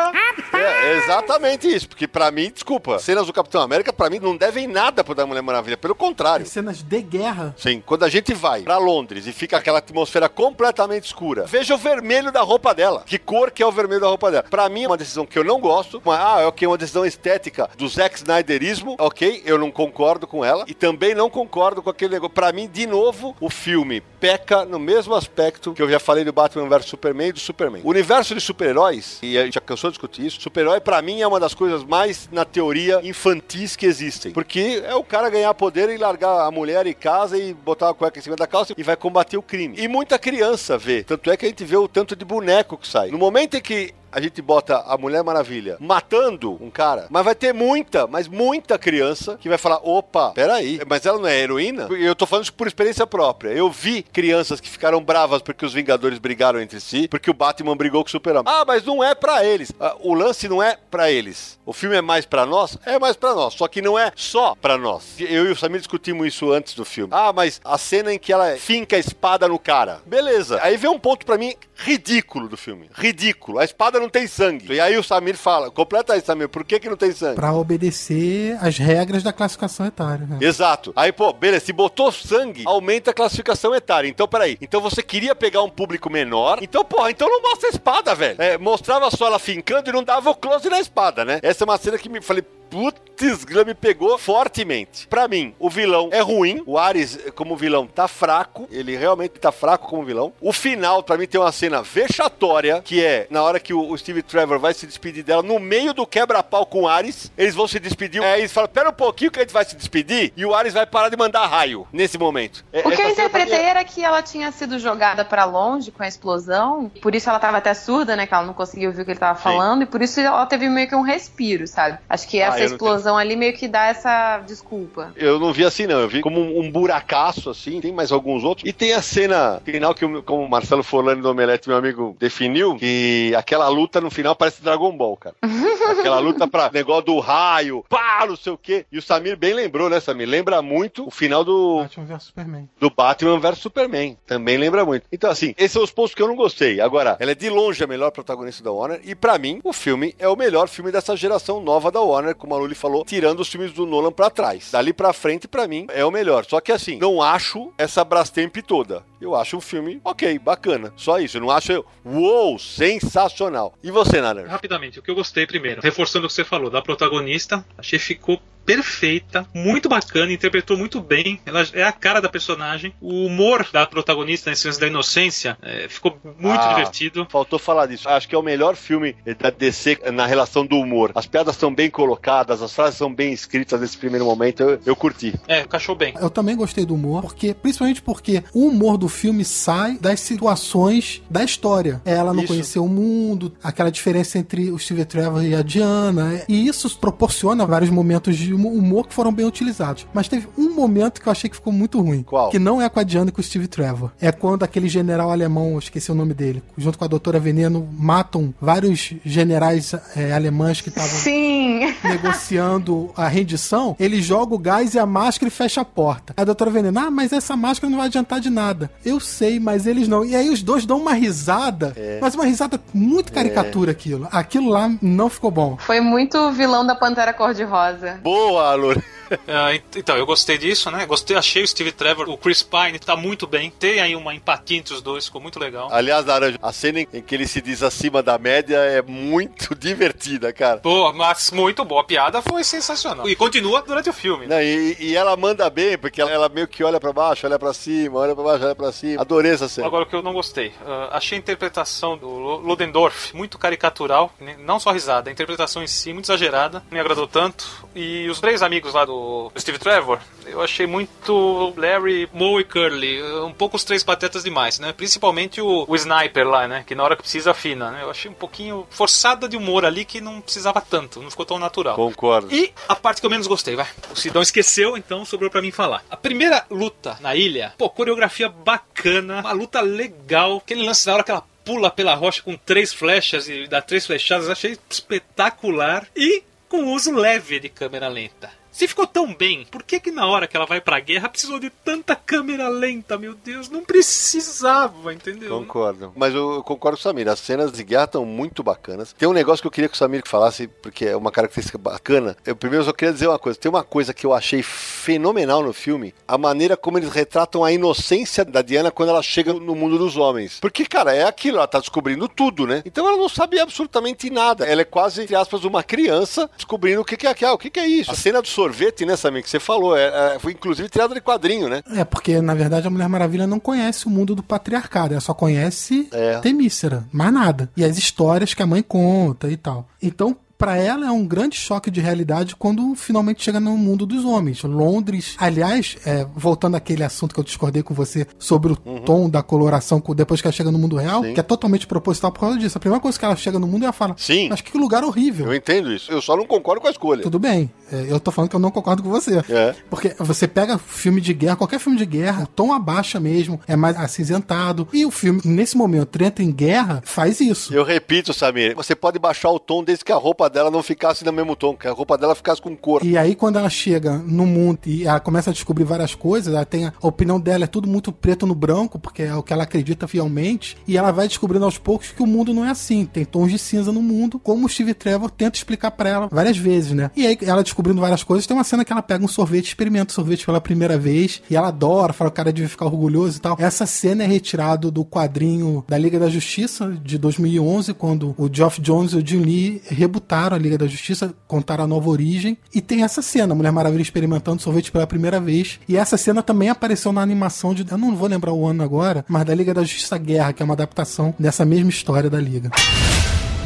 É exatamente isso, porque pra mim, desculpa, cenas do Capitão América pra mim não devem nada pro da Mulher Maravilha, pelo contrário. As cenas de guerra. Sim, quando a gente vai pra Londres e fica aquela atmosfera completamente escura, veja o vermelho da roupa dela. Que cor que é o vermelho da roupa dela? Pra mim é uma decisão que eu não gosto. Mas, ah, é ok, uma decisão estética do Zack Snyderismo, ok, eu não concordo com ela. E também não concordo com aquele negócio. Pra mim, de novo, o filme peca no mesmo aspecto que eu já falei do Batman vs Superman e do Superman. O universo de super-heróis, e a gente já cansou de discutir isso, super-herói pra mim é uma das coisas mais, na teoria, infantis que existem. Porque é o cara ganhar poder e largar a mulher em casa e botar a cueca em cima da calça e vai combater o crime. E muita criança vê. Tanto é que a gente vê o tanto de boneco que sai. No momento em que a gente bota a Mulher Maravilha matando um cara, mas vai ter muita, mas muita criança que vai falar: opa, peraí, mas ela não é heroína? Eu tô falando isso por experiência própria. Eu vi crianças que ficaram bravas porque os Vingadores brigaram entre si, porque o Batman brigou com o Superman. Ah, mas não é pra eles. Ah, O lance não é pra eles. O filme é mais pra nós? É mais pra nós. Só que não é só pra nós. Eu e o Samir discutimos isso antes do filme. Ah, mas a cena em que ela finca a espada no cara. Beleza. Aí vem um ponto pra mim ridículo do filme. Ridículo. A espada não tem sangue. E aí o Samir fala, completa aí, Samir, por que que não tem sangue? Pra obedecer as regras da classificação etária. né? Exato. Aí, pô, beleza, se botou sangue, aumenta a classificação etária. Então, peraí. Então você queria pegar um público menor. Então, porra, então não mostra a espada, velho. É, mostrava só ela fincando e não dava o close na espada, né? Essa é uma cena que me falei, Putz, me pegou fortemente. Pra mim, o vilão é ruim. O Ares, como vilão, tá fraco. Ele realmente tá fraco como vilão. O final, pra mim, tem uma cena vexatória, que é na hora que o, o Steve Trevor vai se despedir dela, no meio do quebra-pau com o Ares, eles vão se despedir. Aí eles falam, pera um pouquinho que a gente vai se despedir. E o Ares vai parar de mandar raio nesse momento. É- O que eu essa interpretei é- era que ela tinha sido jogada pra longe com a explosão, por isso ela tava até surda, né? Que ela não conseguia ouvir o que ele tava falando, e por isso ela teve meio que um respiro, sabe? Acho que essa eu não explosão ali meio que dá essa desculpa. Eu não vi assim, não. Eu vi como um, um buracaço, assim. Tem mais alguns outros. E tem a cena final que, o- como o Marcelo Forlani do Omelete, meu amigo, definiu, que aquela luta no final parece Dragon Ball, cara. aquela luta pra negócio do raio, pá, não sei o quê. E o Samir bem lembrou, né, Samir? Lembra muito o final do, Batman vs Superman. do Batman vs Superman. Também lembra muito. Então, assim, esses são os pontos que eu não gostei. Agora, ela é de longe a melhor protagonista da Warner. E pra mim, o filme é o melhor filme dessa geração nova da Warner, como a Luli falou, tirando os filmes do Nolan pra trás. Dali pra frente, pra mim, é o melhor. Só que assim, não acho essa Brastemp toda. Eu acho um filme ok, bacana. Só isso. Eu não acho. Uou, sensacional. E você, Nader? Rapidamente, o que eu gostei primeiro, reforçando o que você falou, da protagonista, achei que ficou perfeita, muito bacana, interpretou muito bem, ela é a cara da personagem. O humor da protagonista, nesse lance da inocência, é, ficou muito Ah. divertido. Faltou falar disso. Acho que é o melhor filme da DC na relação do humor. As piadas são bem colocadas, as frases são bem escritas nesse primeiro momento. Eu, eu curti. É, encaixou bem. Eu também gostei do humor, porque principalmente porque o humor do filme sai das situações da história. Ela não Isso. conheceu o mundo, aquela diferença entre o Steve Trevor e a Diana, e isso proporciona vários momentos de humor que foram bem utilizados. Mas teve um momento que eu achei que ficou muito ruim. Qual? Que não é com a Diana e com o Steve Trevor. É quando aquele general alemão, eu esqueci o nome dele, junto com a doutora Veneno, matam vários generais eh, alemães que estavam Sim! negociando a rendição, ele joga o gás e a máscara e fecha a porta. A doutora Veneno, ah, mas essa máscara não vai adiantar de nada. Eu sei, mas eles não. E aí os dois dão uma risada, mas uma risada muito caricatura aquilo. Aquilo lá não ficou bom. Foi muito vilão da Pantera Cor-de-Rosa. Boa, Luri. Ah, ent- então, eu gostei disso, né? Gostei, achei o Steve Trevor, o Chris Pine tá muito bem. Tem aí uma empatia entre os dois, ficou muito legal. Aliás, Laranja, a cena em que ele se diz acima da média é muito divertida, cara. Pô, mas muito boa. A piada foi sensacional. E continua durante o filme. né? Não, e, e ela manda bem, porque ela, ela meio que olha pra baixo, olha pra cima, olha pra baixo, olha pra cima. Adorei essa cena. Agora, o que eu não gostei. ah, achei a interpretação do Ludendorff muito caricatural. né? Não só risada, a interpretação em si muito exagerada. Não me agradou tanto. E os três amigos lá do Steve Trevor, eu achei muito Larry, Moe e Curly. Um pouco os três patetas demais, né? Principalmente o, o Sniper lá, né? Que na hora que precisa afina, né? Eu achei um pouquinho forçada de humor ali que não precisava tanto. Não ficou tão natural. Concordo. E a parte que eu menos gostei, vai. O Sidão esqueceu, então sobrou pra mim falar. A primeira luta na ilha, pô, coreografia bacana, uma luta legal. Aquele lance na hora que ela pula pela rocha com três flechas e dá três flechadas, achei espetacular. E com uso leve de câmera lenta. Se ficou tão bem, por que que na hora que ela vai pra guerra precisou de tanta câmera lenta, meu Deus? Não precisava, entendeu? Concordo. Mas eu, concordo com o Samir. As cenas de guerra estão muito bacanas. Tem um negócio que eu queria que o Samir falasse, porque é uma característica bacana. Eu primeiro só queria dizer uma coisa. Tem uma coisa que eu achei fenomenal no filme. A maneira como eles retratam a inocência da Diana quando ela chega no mundo dos homens. Porque, cara, é aquilo. Ela tá descobrindo tudo, né? Então ela não sabe absolutamente nada. Ela é quase, entre aspas, uma criança descobrindo o que, que é aquilo. O que, que é isso? A cena do sorvete, né, Samir, que você falou, é, é- foi inclusive tirada de quadrinho, né? É, porque na verdade a Mulher Maravilha não conhece o mundo do patriarcado, ela só conhece É. Temícera, mais nada. E as histórias que a mãe conta e tal. Então, pra ela é um grande choque de realidade quando finalmente chega no mundo dos homens. Londres, aliás, é, voltando àquele assunto que eu discordei com você sobre o tom da coloração co- depois que ela chega no mundo real, Uhum. Sim. que é totalmente proposital por causa disso. A primeira coisa que ela chega no mundo ela fala: Sim. Mas que lugar horrível. Eu entendo isso. Eu só não concordo com a escolha. Tudo bem, é, eu tô falando que eu não concordo com você. É. Porque você pega filme de guerra, qualquer filme de guerra, o tom abaixa mesmo, é mais acinzentado. E o filme, nesse momento, entra em guerra, faz isso. Eu repito, Samir, você pode baixar o tom desde que a roupa dela não ficasse no mesmo tom, que a roupa dela ficasse com cor. E aí, quando ela chega no mundo e ela começa a descobrir várias coisas, ela tem a, a opinião dela é tudo muito preto no branco, porque é o que ela acredita fielmente, e ela vai descobrindo aos poucos que o mundo não é assim, tem tons de cinza no mundo, como o Steve Trevor tenta explicar pra ela várias vezes, né? E aí, ela descobrindo várias coisas, tem uma cena que ela pega um sorvete, experimenta o sorvete pela primeira vez, e ela adora, fala o cara deve ficar orgulhoso e tal. Essa cena é retirada do quadrinho da Liga da Justiça de 2011, quando o Geoff Jones e o Jim Lee rebutaram a Liga da Justiça, contaram a nova origem, e tem essa cena, a Mulher Maravilha experimentando sorvete pela primeira vez, e essa cena também apareceu na animação de, eu não vou lembrar o ano agora, mas da Liga da Justiça Guerra, que é uma adaptação dessa mesma história da Liga.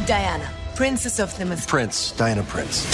Diana, Princess of the. Prince, Diana Prince.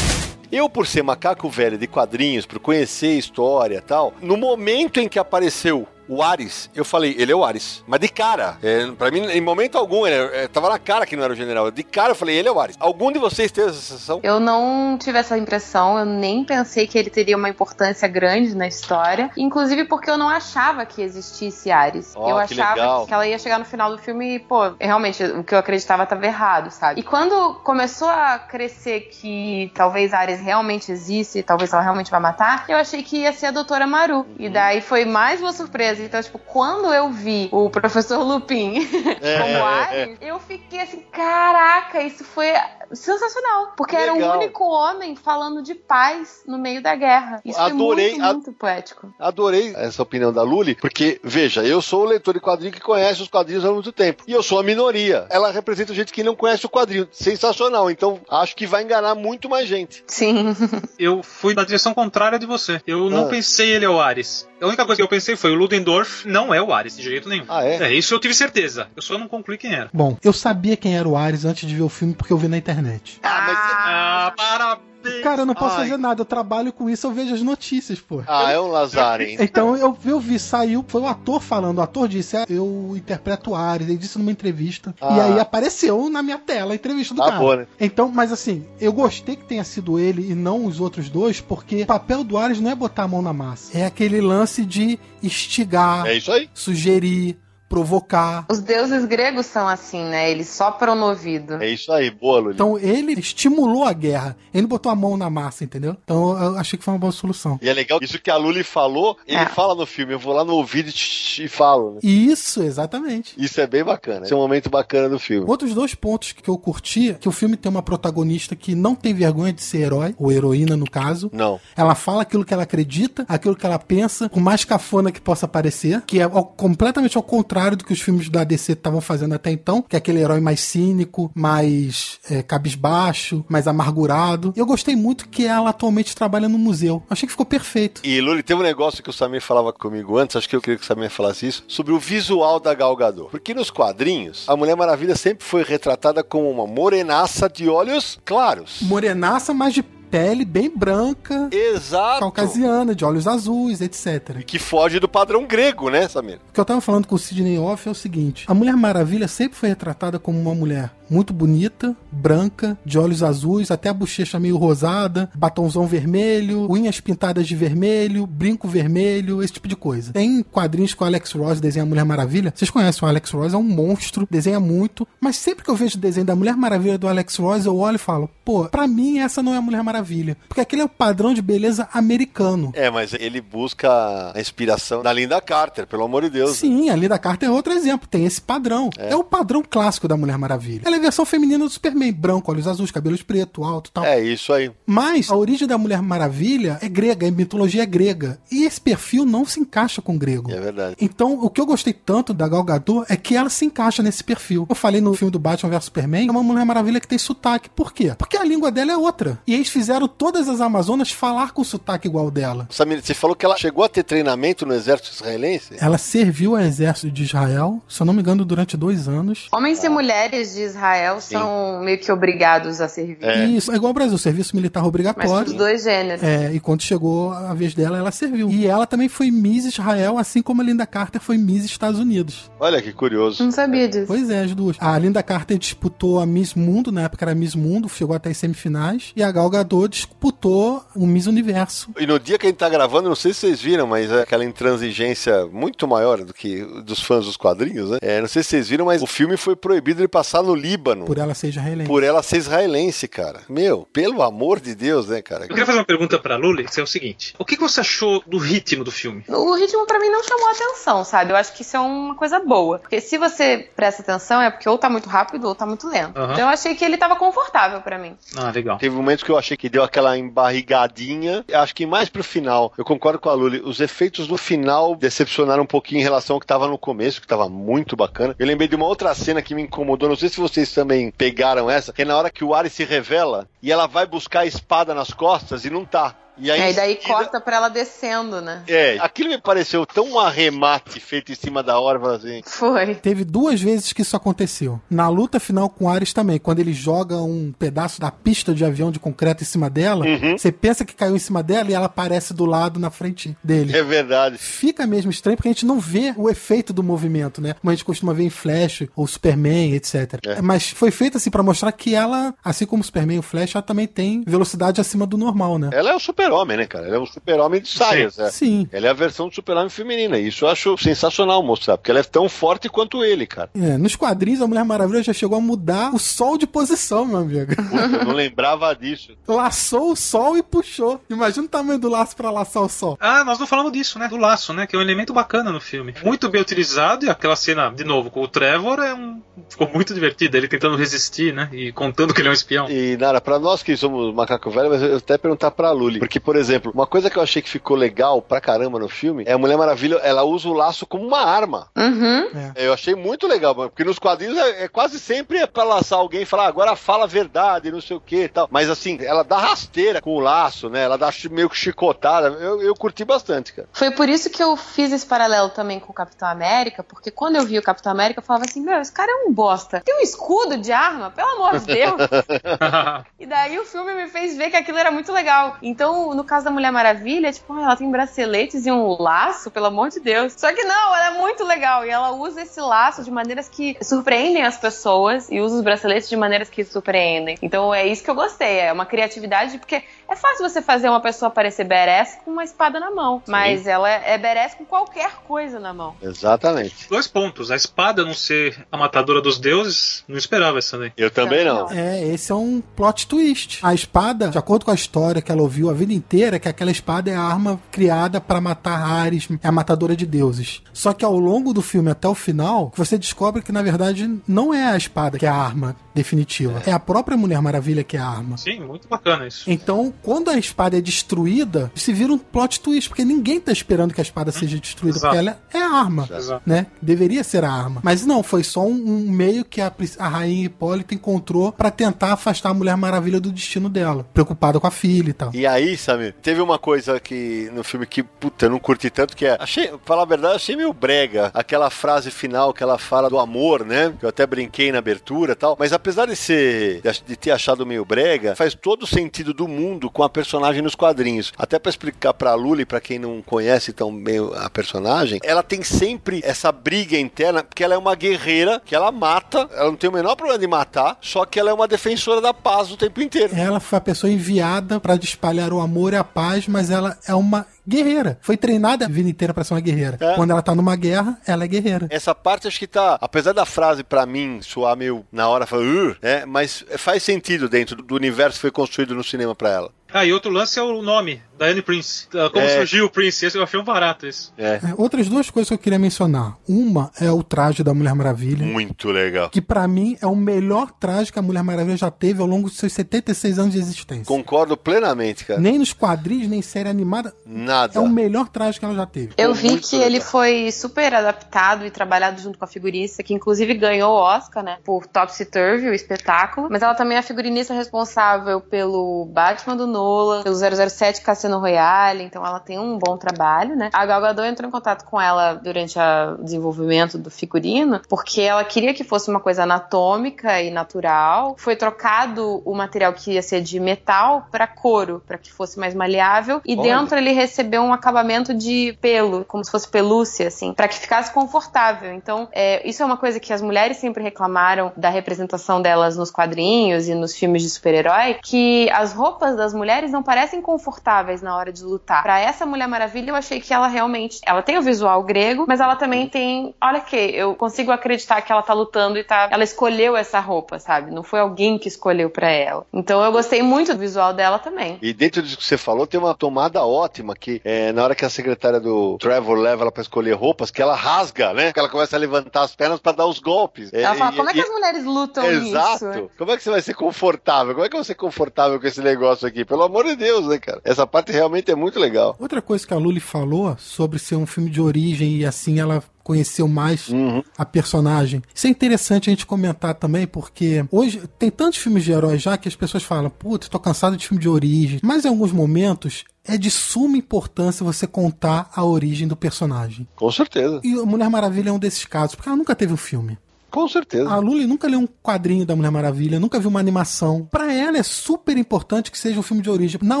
Eu, por ser macaco velho de quadrinhos, por conhecer a história e tal, no momento em que apareceu o Ares, eu falei, ele é o Ares. Mas de cara, é, pra mim, em momento algum, ele, é, tava na cara que não era o general. De cara eu falei, ele é o Ares. Algum de vocês teve essa sensação? Eu não tive essa impressão, eu nem pensei que ele teria uma importância grande na história. Inclusive porque eu não achava que existisse Ares. Ó, eu que achava legal. que ela ia chegar no final do filme e, pô, realmente, o que eu acreditava estava errado, sabe? E quando começou a crescer que talvez Ares realmente existe, talvez ela realmente vai matar, eu achei que ia ser a Doutora Maru. E daí foi mais uma surpresa. Então, tipo, quando eu vi o Professor Lupin como Ares, eu fiquei assim, caraca, isso foi sensacional. Porque era o Legal. único homem falando de paz no meio da guerra. Isso Adorei é muito, muito poético. Adorei essa opinião da Luli, porque, veja, eu sou o leitor de quadrinho que conhece os quadrinhos há muito tempo. E eu sou a minoria. Ela representa gente que não conhece o quadrinho. Sensacional. Então, acho que vai enganar muito mais gente. Sim. Eu fui na direção contrária de você. Eu não Ah. pensei ele é o Ares. A única coisa que eu pensei foi o Ludendorff não é o Ares de jeito nenhum. Ah, é? isso eu tive certeza. Eu só não concluí quem era. Bom, eu sabia quem era o Ares antes de ver o filme porque eu vi na internet. Ah, mas. Ah, parabéns! Cara, eu não posso Ai. fazer nada, eu trabalho com isso, eu vejo as notícias, pô. Ah, é um Lazarem. Então eu, eu vi, saiu, foi o ator falando, o ator disse, "É, eu interpreto o Ares, ele disse numa entrevista. Ah. E aí apareceu na minha tela a entrevista do Tá cara. boa, né? Então, mas assim, eu gostei que tenha sido ele e não os outros dois, porque o papel do Ares não é botar a mão na massa. É aquele lance de instigar, É isso aí. sugerir, provocar. Os deuses gregos são assim, né? Eles sopram no ouvido. É isso aí. Boa, Luli. Então ele estimulou a guerra. Ele botou a mão na massa, entendeu? Então eu achei que foi uma boa solução. E é legal, isso que a Luli falou, ele É. fala no filme. Eu vou lá no ouvido e, e falo. Né? Isso, exatamente. Isso é bem bacana. Esse é um momento bacana do filme. Outros dois pontos que eu curti, é que o filme tem uma protagonista que não tem vergonha de ser herói, ou heroína no caso. Não. Ela fala aquilo que ela acredita, aquilo que ela pensa, por mais cafona que possa parecer, que é completamente ao contrário do que os filmes da DC estavam fazendo até então, que é aquele herói mais cínico, mais é, cabisbaixo, mais amargurado. E eu gostei muito que ela atualmente trabalha no museu. Achei que ficou perfeito. E Luli, teve um negócio que o Samir falava comigo antes, acho que eu queria que o Samir falasse isso, sobre o visual da Gal Gadot. Porque nos quadrinhos, a Mulher Maravilha sempre foi retratada como uma morenaça de olhos claros. Morenaça, mas de pele bem branca, Exato. caucasiana, de olhos azuis, etc. E que foge do padrão grego, né, Samir? O que eu tava falando com o Sidney Off é o seguinte: a Mulher Maravilha sempre foi retratada como uma mulher muito bonita, branca, de olhos azuis, até a bochecha meio rosada, batonzão vermelho, unhas pintadas de vermelho, brinco vermelho, esse tipo de coisa. Tem quadrinhos que o Alex Ross desenha a Mulher Maravilha. Vocês conhecem o Alex Ross, é um monstro, desenha muito, mas sempre que eu vejo o desenho da Mulher Maravilha do Alex Ross, eu olho e falo, pô, pra mim essa não é a Mulher Maravilha. Porque aquele é o padrão de beleza americano. É, mas ele busca a inspiração da Linda Carter, pelo amor de Deus. Sim, a Linda Carter é outro exemplo. Tem esse padrão. É. o padrão clássico da Mulher Maravilha. Ela é a versão feminina do Superman. Branco, olhos azuis, cabelos preto, alto e tal. É isso aí. Mas a origem da Mulher Maravilha é grega, é mitologia grega. E esse perfil não se encaixa com o grego. É verdade. Então, o que eu gostei tanto da Gal Gadot é que ela se encaixa nesse perfil. Eu falei no filme do Batman vs Superman, é uma Mulher Maravilha que tem sotaque. Por quê? Porque a língua dela é outra. E eles fizeram todas as Amazonas falar com sotaque igual dela. Samir, você falou que ela chegou a ter treinamento no exército israelense? Ela serviu ao exército de Israel, se eu não me engano, durante dois anos. Homens e mulheres de Israel são meio que obrigados a servir. É. Isso, é igual ao Brasil, serviço militar Mas obrigatório. dos dois gêneros. É, e quando chegou a vez dela, ela serviu. E ela também foi Miss Israel, assim como a Linda Carter foi Miss Estados Unidos. Olha que curioso. Não sabia disso. Pois é, as duas. A Linda Carter disputou a Miss Mundo, na época era Miss Mundo, chegou até as semifinais. E a Gal Gadot disputou o Miss Universo. E no dia que a gente tá gravando, não sei se vocês viram, mas é aquela intransigência muito maior do que dos fãs dos quadrinhos, né? É, não sei se vocês viram, mas o filme foi proibido de passar no Líbano. Por ela ser israelense. Por ela ser israelense, cara. Meu, pelo amor de Deus, né, cara? Eu queria fazer uma pergunta pra Luli, que é o seguinte: o que você achou do ritmo do filme? O ritmo pra mim não chamou atenção, sabe? Eu acho que isso é uma coisa boa. Porque se você presta atenção, é porque ou tá muito rápido ou tá muito lento. Aham. Então eu achei que ele tava confortável pra mim. Ah, legal. Teve momentos que eu achei que deu aquela embarrigadinha. Acho que mais pro final, eu concordo com a Luli, os efeitos do final decepcionaram um pouquinho em relação ao que tava no começo, que tava muito bacana. Eu lembrei de uma outra cena que me incomodou, não sei se vocês também pegaram essa, que é na hora que o Ares se revela e ela vai buscar a espada nas costas e não tá. E aí, E aí daí seguida- corta pra ela descendo, né? É, aquilo me pareceu tão um arremate feito em cima da hora, assim. Foi. Teve duas vezes que isso aconteceu. Na luta final com Ares também, quando ele joga um pedaço da pista de avião de concreto em cima dela, Uhum. você pensa que caiu em cima dela e ela aparece do lado na frente dele. É verdade. Fica mesmo estranho porque a gente não vê o efeito do movimento, né? Como a gente costuma ver em Flash ou Superman, etc. É. Mas foi feito assim pra mostrar que ela, assim como o Superman e o Flash, ela também tem velocidade acima do normal, né? Ela é o super-homem, né, cara? Ela é o super-homem de saias, né? Sim. Ela é a versão do super-homem feminina. E Isso eu acho sensacional mostrar, porque ela é tão forte quanto ele, cara. É, nos quadrinhos, a Mulher Maravilha já chegou a mudar o sol de posição, meu amigo. Puta, eu não lembrava disso. Laçou o sol e puxou. Imagina o tamanho do laço pra laçar o sol. Ah, nós não falamos disso, né? Do laço, né? Que é um elemento bacana no filme. Muito bem utilizado e aquela cena, de novo, com o Trevor é um. Ficou muito divertida. Ele tentando resistir, né? E contando que ele é um espião. E, Nara, pra nós que somos macaco velho, mas eu até perguntar pra Luli. Porque, por exemplo, uma coisa que eu achei que ficou legal pra caramba no filme é a Mulher Maravilha, ela usa o laço como uma arma. Uhum. Eu achei muito legal, mano, porque nos quadrinhos é, é quase sempre é pra laçar alguém e falar, "Ah, agora fala a verdade, não sei o que e tal. Mas assim, ela dá rasteira com o laço, né? Ela dá meio que chicotada. Eu, eu curti bastante, cara. Foi por isso que eu fiz esse paralelo também com o Capitão América, porque quando eu vi o Capitão América, eu falava assim: meu, esse cara é um bosta. Tem um escudo de arma, pelo amor de Deus. e daí o filme me fez ver que aquilo era muito legal. Então, no caso da Mulher Maravilha, tipo, ah, ela tem braceletes e um laço, pelo amor de Deus. Só que não, ela é muito legal. E ela usa esse laço de maneiras que surpreendem as pessoas e usa os braceletes de maneiras que surpreendem. Então é isso que eu gostei. É uma criatividade, porque é fácil você fazer uma pessoa parecer badass com uma espada na mão. Mas ela é badass com qualquer coisa na mão. Exatamente. Dois pontos. A espada não ser a matadora dos deuses, não esperava essa daí. Eu também não. É, esse é um plot twist. A espada, de acordo com a história que ela ouviu a vida inteira, que aquela espada é a arma criada para matar Ares, é a matadora de deuses. Só que ao longo do filme até o final, você descobre que na verdade não é a espada que é a arma definitiva, é a própria Mulher Maravilha que é a arma. Sim, muito bacana isso. Então, quando a espada é destruída, se vira um plot twist, porque ninguém tá esperando que a espada seja destruída, Exato. porque ela é a arma, Exato. né? Deveria ser a arma. Mas não, foi só um, um meio que a, a rainha Hipólita encontrou pra tentar afastar a Mulher Maravilha do destino dela, preocupada com a filha e tal. E aí, Samir, teve uma coisa que no filme que, puta, eu não curti tanto, que é. Achei, falar a verdade, achei meio brega. Aquela frase final que ela fala do amor, né? Que eu até brinquei na abertura e tal. Mas apesar de ser. de ter achado meio brega, faz todo o sentido do mundo com a personagem nos quadrinhos. Até pra explicar pra Luli, pra quem não conhece tão bem a personagem, ela tem sempre essa briga interna, porque ela é uma guerreira que ela mata, ela não tem o menor problema de matar, só que ela é uma defensora da paz o tempo inteiro. Ela foi a pessoa enviada pra espalhar o amor e a paz, mas ela é uma guerreira. Foi treinada a vida inteira pra ser uma guerreira. É. Quando ela tá numa guerra, ela é guerreira. Essa parte acho que tá, apesar da frase pra mim soar meio na hora, fala, né? mas faz sentido dentro do universo que foi construído no cinema pra ela. Ah, e outro lance é o nome, Diane Prince. Ah, Como É. surgiu o Prince? Esse eu achei um barato isso. É, É, outras duas coisas que eu queria mencionar. Uma é o traje da Mulher Maravilha. muito legal. que pra mim é o melhor traje que a Mulher Maravilha já teve ao longo de seus 76 anos de existência. Concordo plenamente, cara. Nem nos quadrinhos, nem série animada. Nada. É o melhor traje que ela já teve. Eu vi muito que legal. ele foi super adaptado e trabalhado junto com a figurinista, que inclusive ganhou o Oscar, né? Por Topsy Turvy, o espetáculo. Mas ela também é a figurinista responsável pelo Batman do Nolan, pelo 007 Cassino Royale, então ela tem um bom trabalho, né? A Gal Gadot entrou em contato com ela durante o desenvolvimento do figurino, porque ela queria que fosse uma coisa anatômica e natural. Foi trocado o material que ia ser de metal para couro, para que fosse mais maleável, e Olha. dentro ele recebeu um acabamento de pelo, como se fosse pelúcia, assim, para que ficasse confortável. Então, é, isso é uma coisa que as mulheres sempre reclamaram da representação delas nos quadrinhos e nos filmes de super-herói, que as roupas das mulheres não parecem confortáveis na hora de lutar. Pra essa Mulher Maravilha, eu achei que ela realmente, ela tem o visual grego, mas ela também tem, olha que eu consigo acreditar que ela tá lutando e tá, ela escolheu essa roupa, sabe? Não foi alguém que escolheu pra ela. Então, eu gostei muito do visual dela também. E dentro disso que você falou, tem uma tomada ótima que é, na hora que a secretária do Trevor leva ela pra escolher roupas, que ela rasga, né? Que ela começa a levantar as pernas pra dar os golpes. Ela É, fala, e- como é que e- as mulheres lutam Exato. nisso? Como é que você vai ser confortável? Como é que eu vou ser confortável com esse negócio aqui? Pelo amor de Deus, né, cara? Essa parte realmente é muito legal. Outra coisa que a Luli falou sobre ser um filme de origem e assim ela conheceu mais Uhum. a personagem. Isso é interessante a gente comentar também, porque hoje tem tantos filmes de heróis já que as pessoas falam, puta, tô cansado de filme de origem. Mas em alguns momentos é de suma importância você contar a origem do personagem. Com certeza. E a Mulher Maravilha é um desses casos, porque ela nunca teve um filme. Com certeza. A Luli nunca leu um quadrinho da Mulher Maravilha, nunca viu uma animação. Pra ela é super importante que seja um filme de origem. Na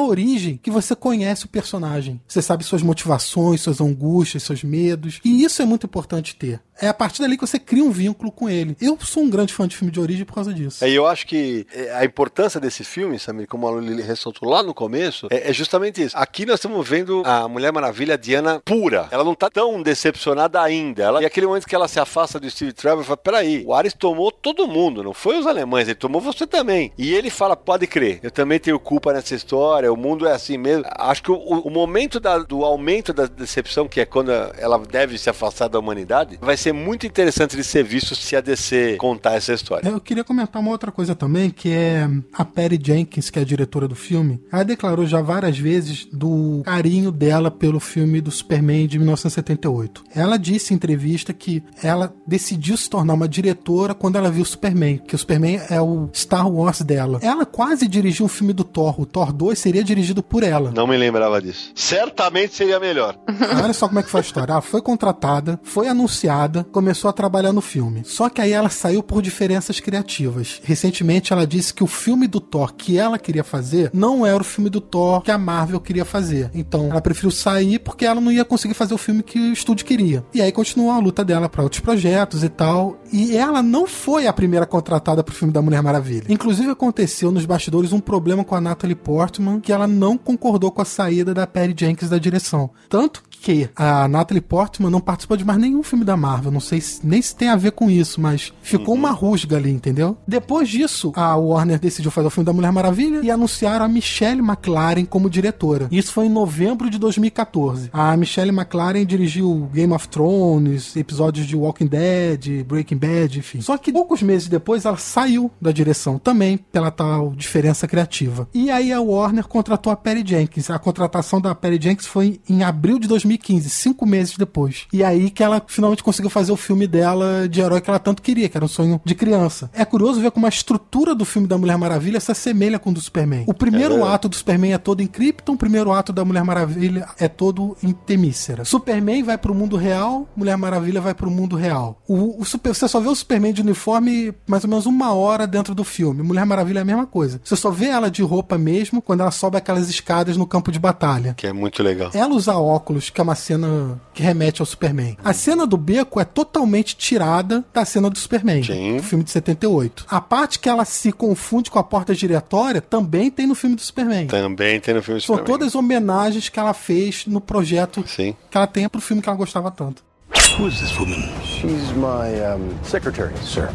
origem, que você conhece o personagem. Você sabe suas motivações, suas angústias, seus medos. E isso é muito importante ter. É a partir dali que você cria um vínculo com ele. Eu sou um grande fã de filme de origem por causa disso. É, eu acho que é, a importância desse filme, Samir, como a Luli ressaltou lá no começo, é, é justamente isso. Aqui nós estamos vendo a Mulher Maravilha, a Diana pura. Ela não tá tão decepcionada ainda. Ela, e aquele momento que ela se afasta do Steve Trevor, fala, peraí, o Ares tomou todo mundo, não foi os alemães, ele tomou você também. E ele fala, pode crer, eu também tenho culpa nessa história, o mundo é assim mesmo. Acho que o, o momento da- do aumento da decepção, que é quando ela deve se afastar da humanidade, vai ser muito interessante de ser visto se a DC contar essa história. Eu queria comentar uma outra coisa também, que é a Perry Jenkins, que é a diretora do filme. Ela declarou já várias vezes do carinho dela pelo filme do Superman de 1978. Ela disse em entrevista que ela decidiu se tornar uma diretora quando ela viu o Superman, que o Superman é o Star Wars dela. Ela quase dirigiu um filme do Thor. O Thor 2 seria dirigido por ela. Não me lembrava disso. Certamente seria melhor. Olha só como é que foi a história. Ela foi contratada, foi anunciada, começou a trabalhar no filme. Só que aí ela saiu por diferenças criativas. Recentemente ela disse que o filme do Thor que ela queria fazer não era o filme do Thor que a Marvel queria fazer. Então ela preferiu sair porque ela não ia conseguir fazer o filme que o estúdio queria. E aí continuou a luta dela para outros projetos e tal. E ela não foi a primeira contratada pro filme da Mulher Maravilha. Inclusive aconteceu nos bastidores um problema com a Natalie Portman que ela não concordou com a saída da Perry Jenkins da direção. Tanto que a Natalie Portman não participou de mais nenhum filme da Marvel. Não sei se- nem se tem a ver com isso, mas ficou uma rusga ali, entendeu? Depois disso, a Warner decidiu fazer o filme da Mulher Maravilha e anunciaram a Michelle McLaren como diretora. Isso foi em novembro de 2014. A Michelle McLaren dirigiu Game of Thrones, episódios de Walking Dead, Breaking Bad, enfim. Só que poucos meses depois ela saiu da direção também pela tal diferença criativa. E aí a Warner contratou a Perry Jenkins. A contratação da Perry Jenkins foi em abril de 2015, cinco meses depois. E aí que ela finalmente conseguiu fazer o filme dela de herói que ela tanto queria, que era um sonho de criança. É curioso ver como a estrutura do filme da Mulher Maravilha se assemelha com o do Superman. O primeiro verdade. ato do Superman é todo em Krypton, o primeiro ato da Mulher Maravilha é todo em Temícera. Superman vai pro mundo real, Mulher Maravilha vai pro mundo real. O, o super, você só vê o Superman de uniforme mais ou menos uma hora dentro do filme. Mulher Maravilha é a mesma coisa. Você só vê ela de roupa mesmo quando ela sobe aquelas escadas no campo de batalha. Que é muito legal. Ela usa óculos, que é uma cena que remete ao Superman. A cena do beco é totalmente tirada da cena do Superman, Sim. do filme de 78. A parte que ela se confunde com a porta giratória também tem no filme do Superman. Também tem no filme São Superman. todas homenagens que ela fez no projeto Sim. que ela tem pro filme que ela gostava tanto. Who is this woman? She's my um, secretary, sir.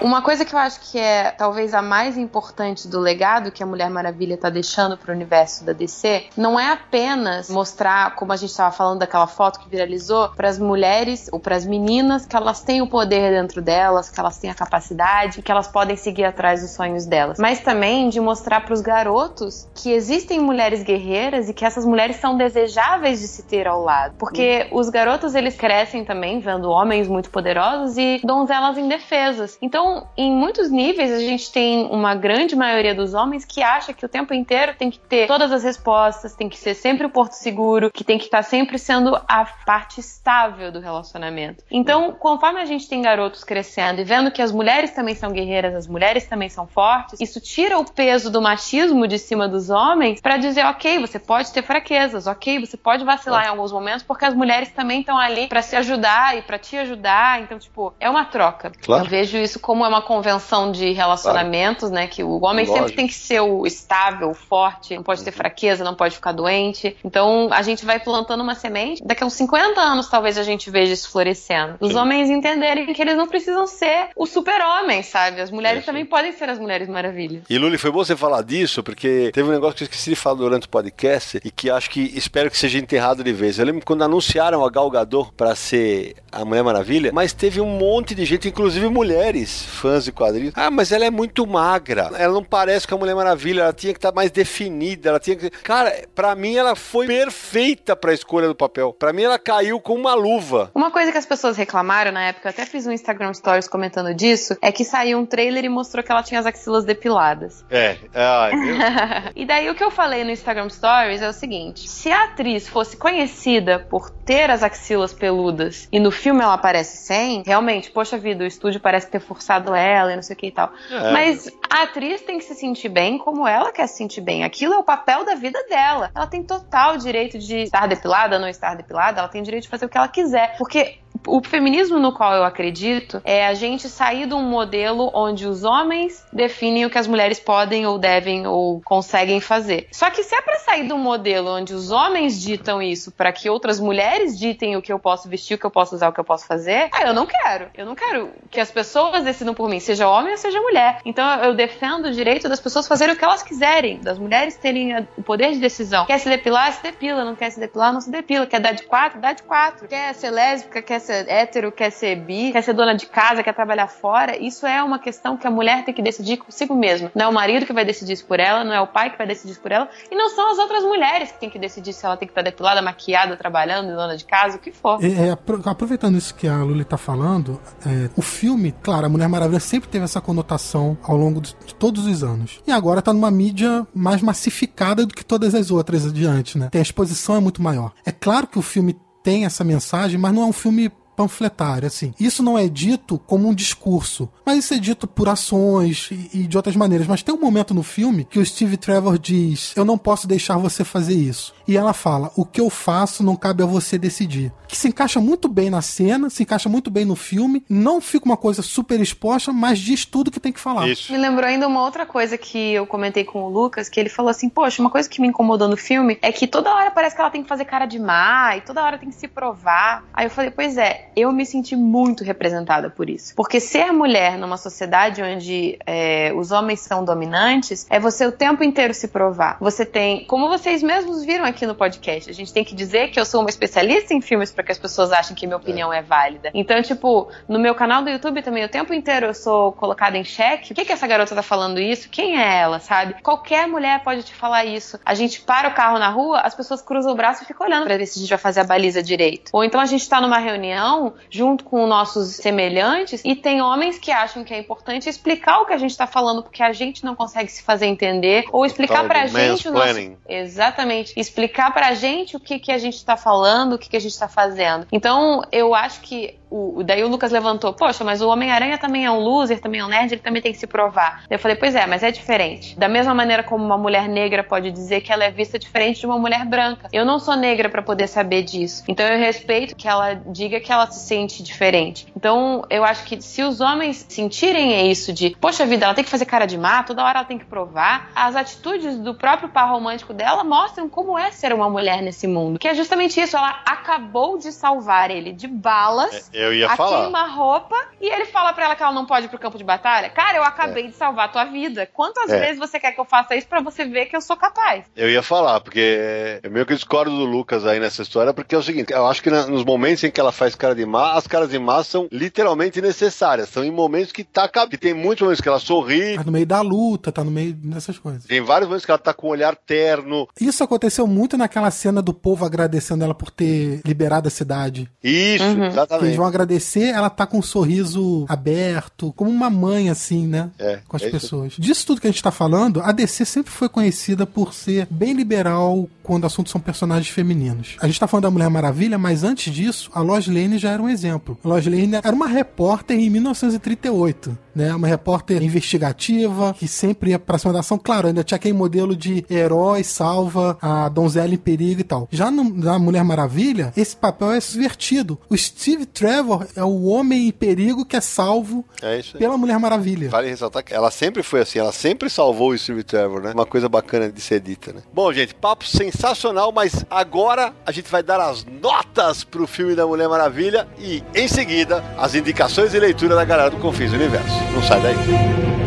Uma coisa que eu acho que é talvez a mais importante do legado que a Mulher Maravilha tá deixando pro universo da DC não é apenas mostrar, como a gente tava falando daquela foto que viralizou, para as mulheres ou para as meninas que elas têm o poder dentro delas, que elas têm a capacidade, que elas podem seguir atrás dos sonhos delas, mas também de mostrar para os garotos que existem mulheres guerreiras e que essas mulheres são desejáveis de se ter ao lado, porque os garotos eles crescem também vendo homens muito poderosos e donzelas indefesas. Então, em muitos níveis, a gente tem uma grande maioria dos homens que acha que o tempo inteiro tem que ter todas as respostas, tem que ser sempre o porto seguro, que tem que estar sempre sendo a parte estável do relacionamento. Então, conforme a gente tem garotos crescendo e vendo que as mulheres também são guerreiras, as mulheres também são fortes, isso tira o peso do machismo de cima dos homens para dizer, ok, você pode ter fraquezas, ok, você pode vacilar em alguns momentos, porque as mulheres também estão ali para se ajudar e para te ajudar. Então, tipo, é uma troca. Claro. Eu vejo isso como é uma convenção de relacionamentos, né? Que o homem sempre Lógico. tem que ser o estável, o forte, não pode ter fraqueza, não pode ficar doente. Então, a gente vai plantando uma semente. Daqui a uns 50 anos, talvez a gente veja isso florescendo. Os Sim. homens entenderem que eles não precisam ser o super-homem, sabe? As mulheres sim. também podem ser as mulheres maravilhas. E Luli, foi bom você falar disso, porque teve um negócio que eu esqueci de falar durante o podcast e que acho que espero que seja enterrado de vez. Eu lembro quando anunciaram a Gal Gadot pra ser a Mulher Maravilha, mas teve um monte de gente, inclusive mulheres, fãs de quadrinhos, ah, mas ela é muito magra, ela não parece com a Mulher Maravilha, ela tinha que estar mais definida, ela tinha que... Cara, pra mim ela foi perfeita pra escolha do papel. Pra mim ela caiu com uma luva. Uma coisa que as pessoas reclamaram na época, eu até fiz um Instagram Stories comentando disso, é que saiu um trailer e mostrou que ela tinha as axilas depiladas. É, ai, meu... e daí o que eu falei no Instagram Stories é o seguinte: se a atriz fosse conhecida por ter as axilas peludas e no filme ela aparece sem, realmente, poxa vida, o estúdio parece ter forçado ela e não sei o que e tal. É. Mas a atriz tem que se sentir bem como ela quer se sentir bem. Aquilo é o papel da vida dela. Ela tem total direito de estar depilada, não estar depilada, ela tem direito de fazer o que ela quiser. Porque o feminismo no qual eu acredito é a gente sair de um modelo onde os homens definem o que as mulheres podem ou devem ou conseguem fazer. Só que se é pra sair de um modelo onde os homens ditam isso para que outras mulheres ditem o que eu posso vestir, o que eu posso usar, o que eu posso fazer, ah, eu não quero. Eu não quero que as pessoas decidam por mim, seja homem ou seja mulher. Então eu defendo o direito das pessoas fazerem o que elas quiserem, das mulheres terem o poder de decisão. Quer se depilar, se depila. Não quer se depilar, não se depila. Quer dar de quatro, dá de quatro. Quer ser lésbica, quer ser hétero, quer ser bi, quer ser dona de casa, quer trabalhar fora. Isso é uma questão que a mulher tem que decidir consigo mesma. Não é o marido que vai decidir isso por ela, não é o pai que vai decidir isso por ela, e não são as outras mulheres que têm que decidir se ela tem que estar depilada, maquiada, trabalhando, dona de casa, o que for. É, é, apro- aproveitando isso que a Luli tá falando, é, o filme, claro, a Mulher Maravilha sempre teve essa conotação ao longo de, de todos os anos. E agora tá numa mídia mais massificada do que todas as outras adiante, né? Tem, a exposição é muito maior. É claro que o filme tem essa mensagem, mas não é um filme panfletário, assim. Isso não é dito como um discurso, mas isso é dito por ações e, e de outras maneiras. Mas tem um momento no filme que o Steve Trevor diz: Eu não posso deixar você fazer isso. E ela fala: O que eu faço não cabe a você decidir. Que se encaixa muito bem na cena, se encaixa muito bem no filme. Não fica uma coisa super exposta, mas diz tudo que tem que falar. Isso. Me lembrou ainda uma outra coisa que eu comentei com o Lucas, que ele falou assim, poxa, uma coisa que me incomodou no filme é que toda hora parece que ela tem que fazer cara de má e toda hora tem que se provar. Aí eu falei, pois é, eu me senti muito representada por isso. Porque ser mulher numa sociedade onde é, os homens são dominantes é você o tempo inteiro se provar. Você tem, como vocês mesmos viram aqui no podcast, a gente tem que dizer que eu sou uma especialista em filmes para que as pessoas achem que minha opinião é. válida. Então, tipo, no meu canal do YouTube também, o tempo inteiro eu sou colocada em xeque. O que que essa garota tá falando isso? Quem é ela, sabe? Qualquer mulher pode te falar isso. A gente para o carro na rua, as pessoas cruzam o braço e ficam olhando pra ver se a gente vai fazer a baliza direito. Ou então a gente tá numa reunião junto com nossos semelhantes e tem homens que acham que é importante explicar o que a gente tá falando porque a gente não consegue se fazer entender ou explicar pra do gente o nosso. Exatamente. Explicar pra gente o que, que a gente tá falando, o que, que a gente tá fazendo. Então, eu acho que. O, daí o Lucas levantou, poxa, mas o Homem-Aranha também é um loser, também é um nerd, ele também tem que se provar. Eu falei, pois é, mas é diferente. Da mesma maneira como uma mulher negra pode dizer que ela é vista diferente de uma mulher branca. Eu não sou negra pra poder saber disso. Então eu respeito que ela diga que ela se sente diferente. Então eu acho que se os homens sentirem isso de, poxa vida, ela tem que fazer cara de má, toda hora ela tem que provar, as atitudes do próprio par romântico dela mostram como é ser uma mulher nesse mundo. Que é justamente isso, ela acabou de salvar ele de balas. Eu ia a falar. queima-roupa e ele fala pra ela que ela não pode ir pro campo de batalha. Cara, eu acabei de salvar a tua vida. Quantas É. vezes você quer que eu faça isso pra você ver que eu sou capaz? Eu ia falar, porque eu meio que discordo do Lucas aí nessa história, porque é o seguinte, eu acho que nos momentos em que ela faz cara de má, as caras de má são literalmente necessárias. São em momentos que tá que tem muitos momentos que ela sorri, Tá no meio da luta, tá no meio dessas coisas. tem vários momentos que ela tá com um olhar terno. Isso aconteceu muito naquela cena do povo agradecendo ela por ter liberado a cidade. Isso, Uhum. Que eles exatamente. vão agradecer, ela tá com um sorriso aberto, como uma mãe, assim, né? É, com as é isso. pessoas. Disso tudo que a gente tá falando, a DC sempre foi conhecida por ser bem liberal quando assuntos são personagens femininos. A gente tá falando da Mulher Maravilha, mas antes disso, a Lois Lane já era um exemplo. A Lois Lane era uma repórter em 1938, né? Uma repórter investigativa, que sempre ia pra cima da ação. Claro, ainda tinha aquele modelo de herói salva a donzela em perigo e tal. Já no- na Mulher Maravilha, esse papel é subvertido. O Steve Trevor é o homem em perigo que é salvo É pela Mulher Maravilha. Vale ressaltar que ela sempre foi assim, ela sempre salvou o Steve Trevor, né? Uma coisa bacana de ser dita, né? Bom, gente, papo sensacional, mas agora a gente vai dar as notas pro filme da Mulher Maravilha e, em seguida, as indicações e leitura da galera do Confins Universo. Não sai daí.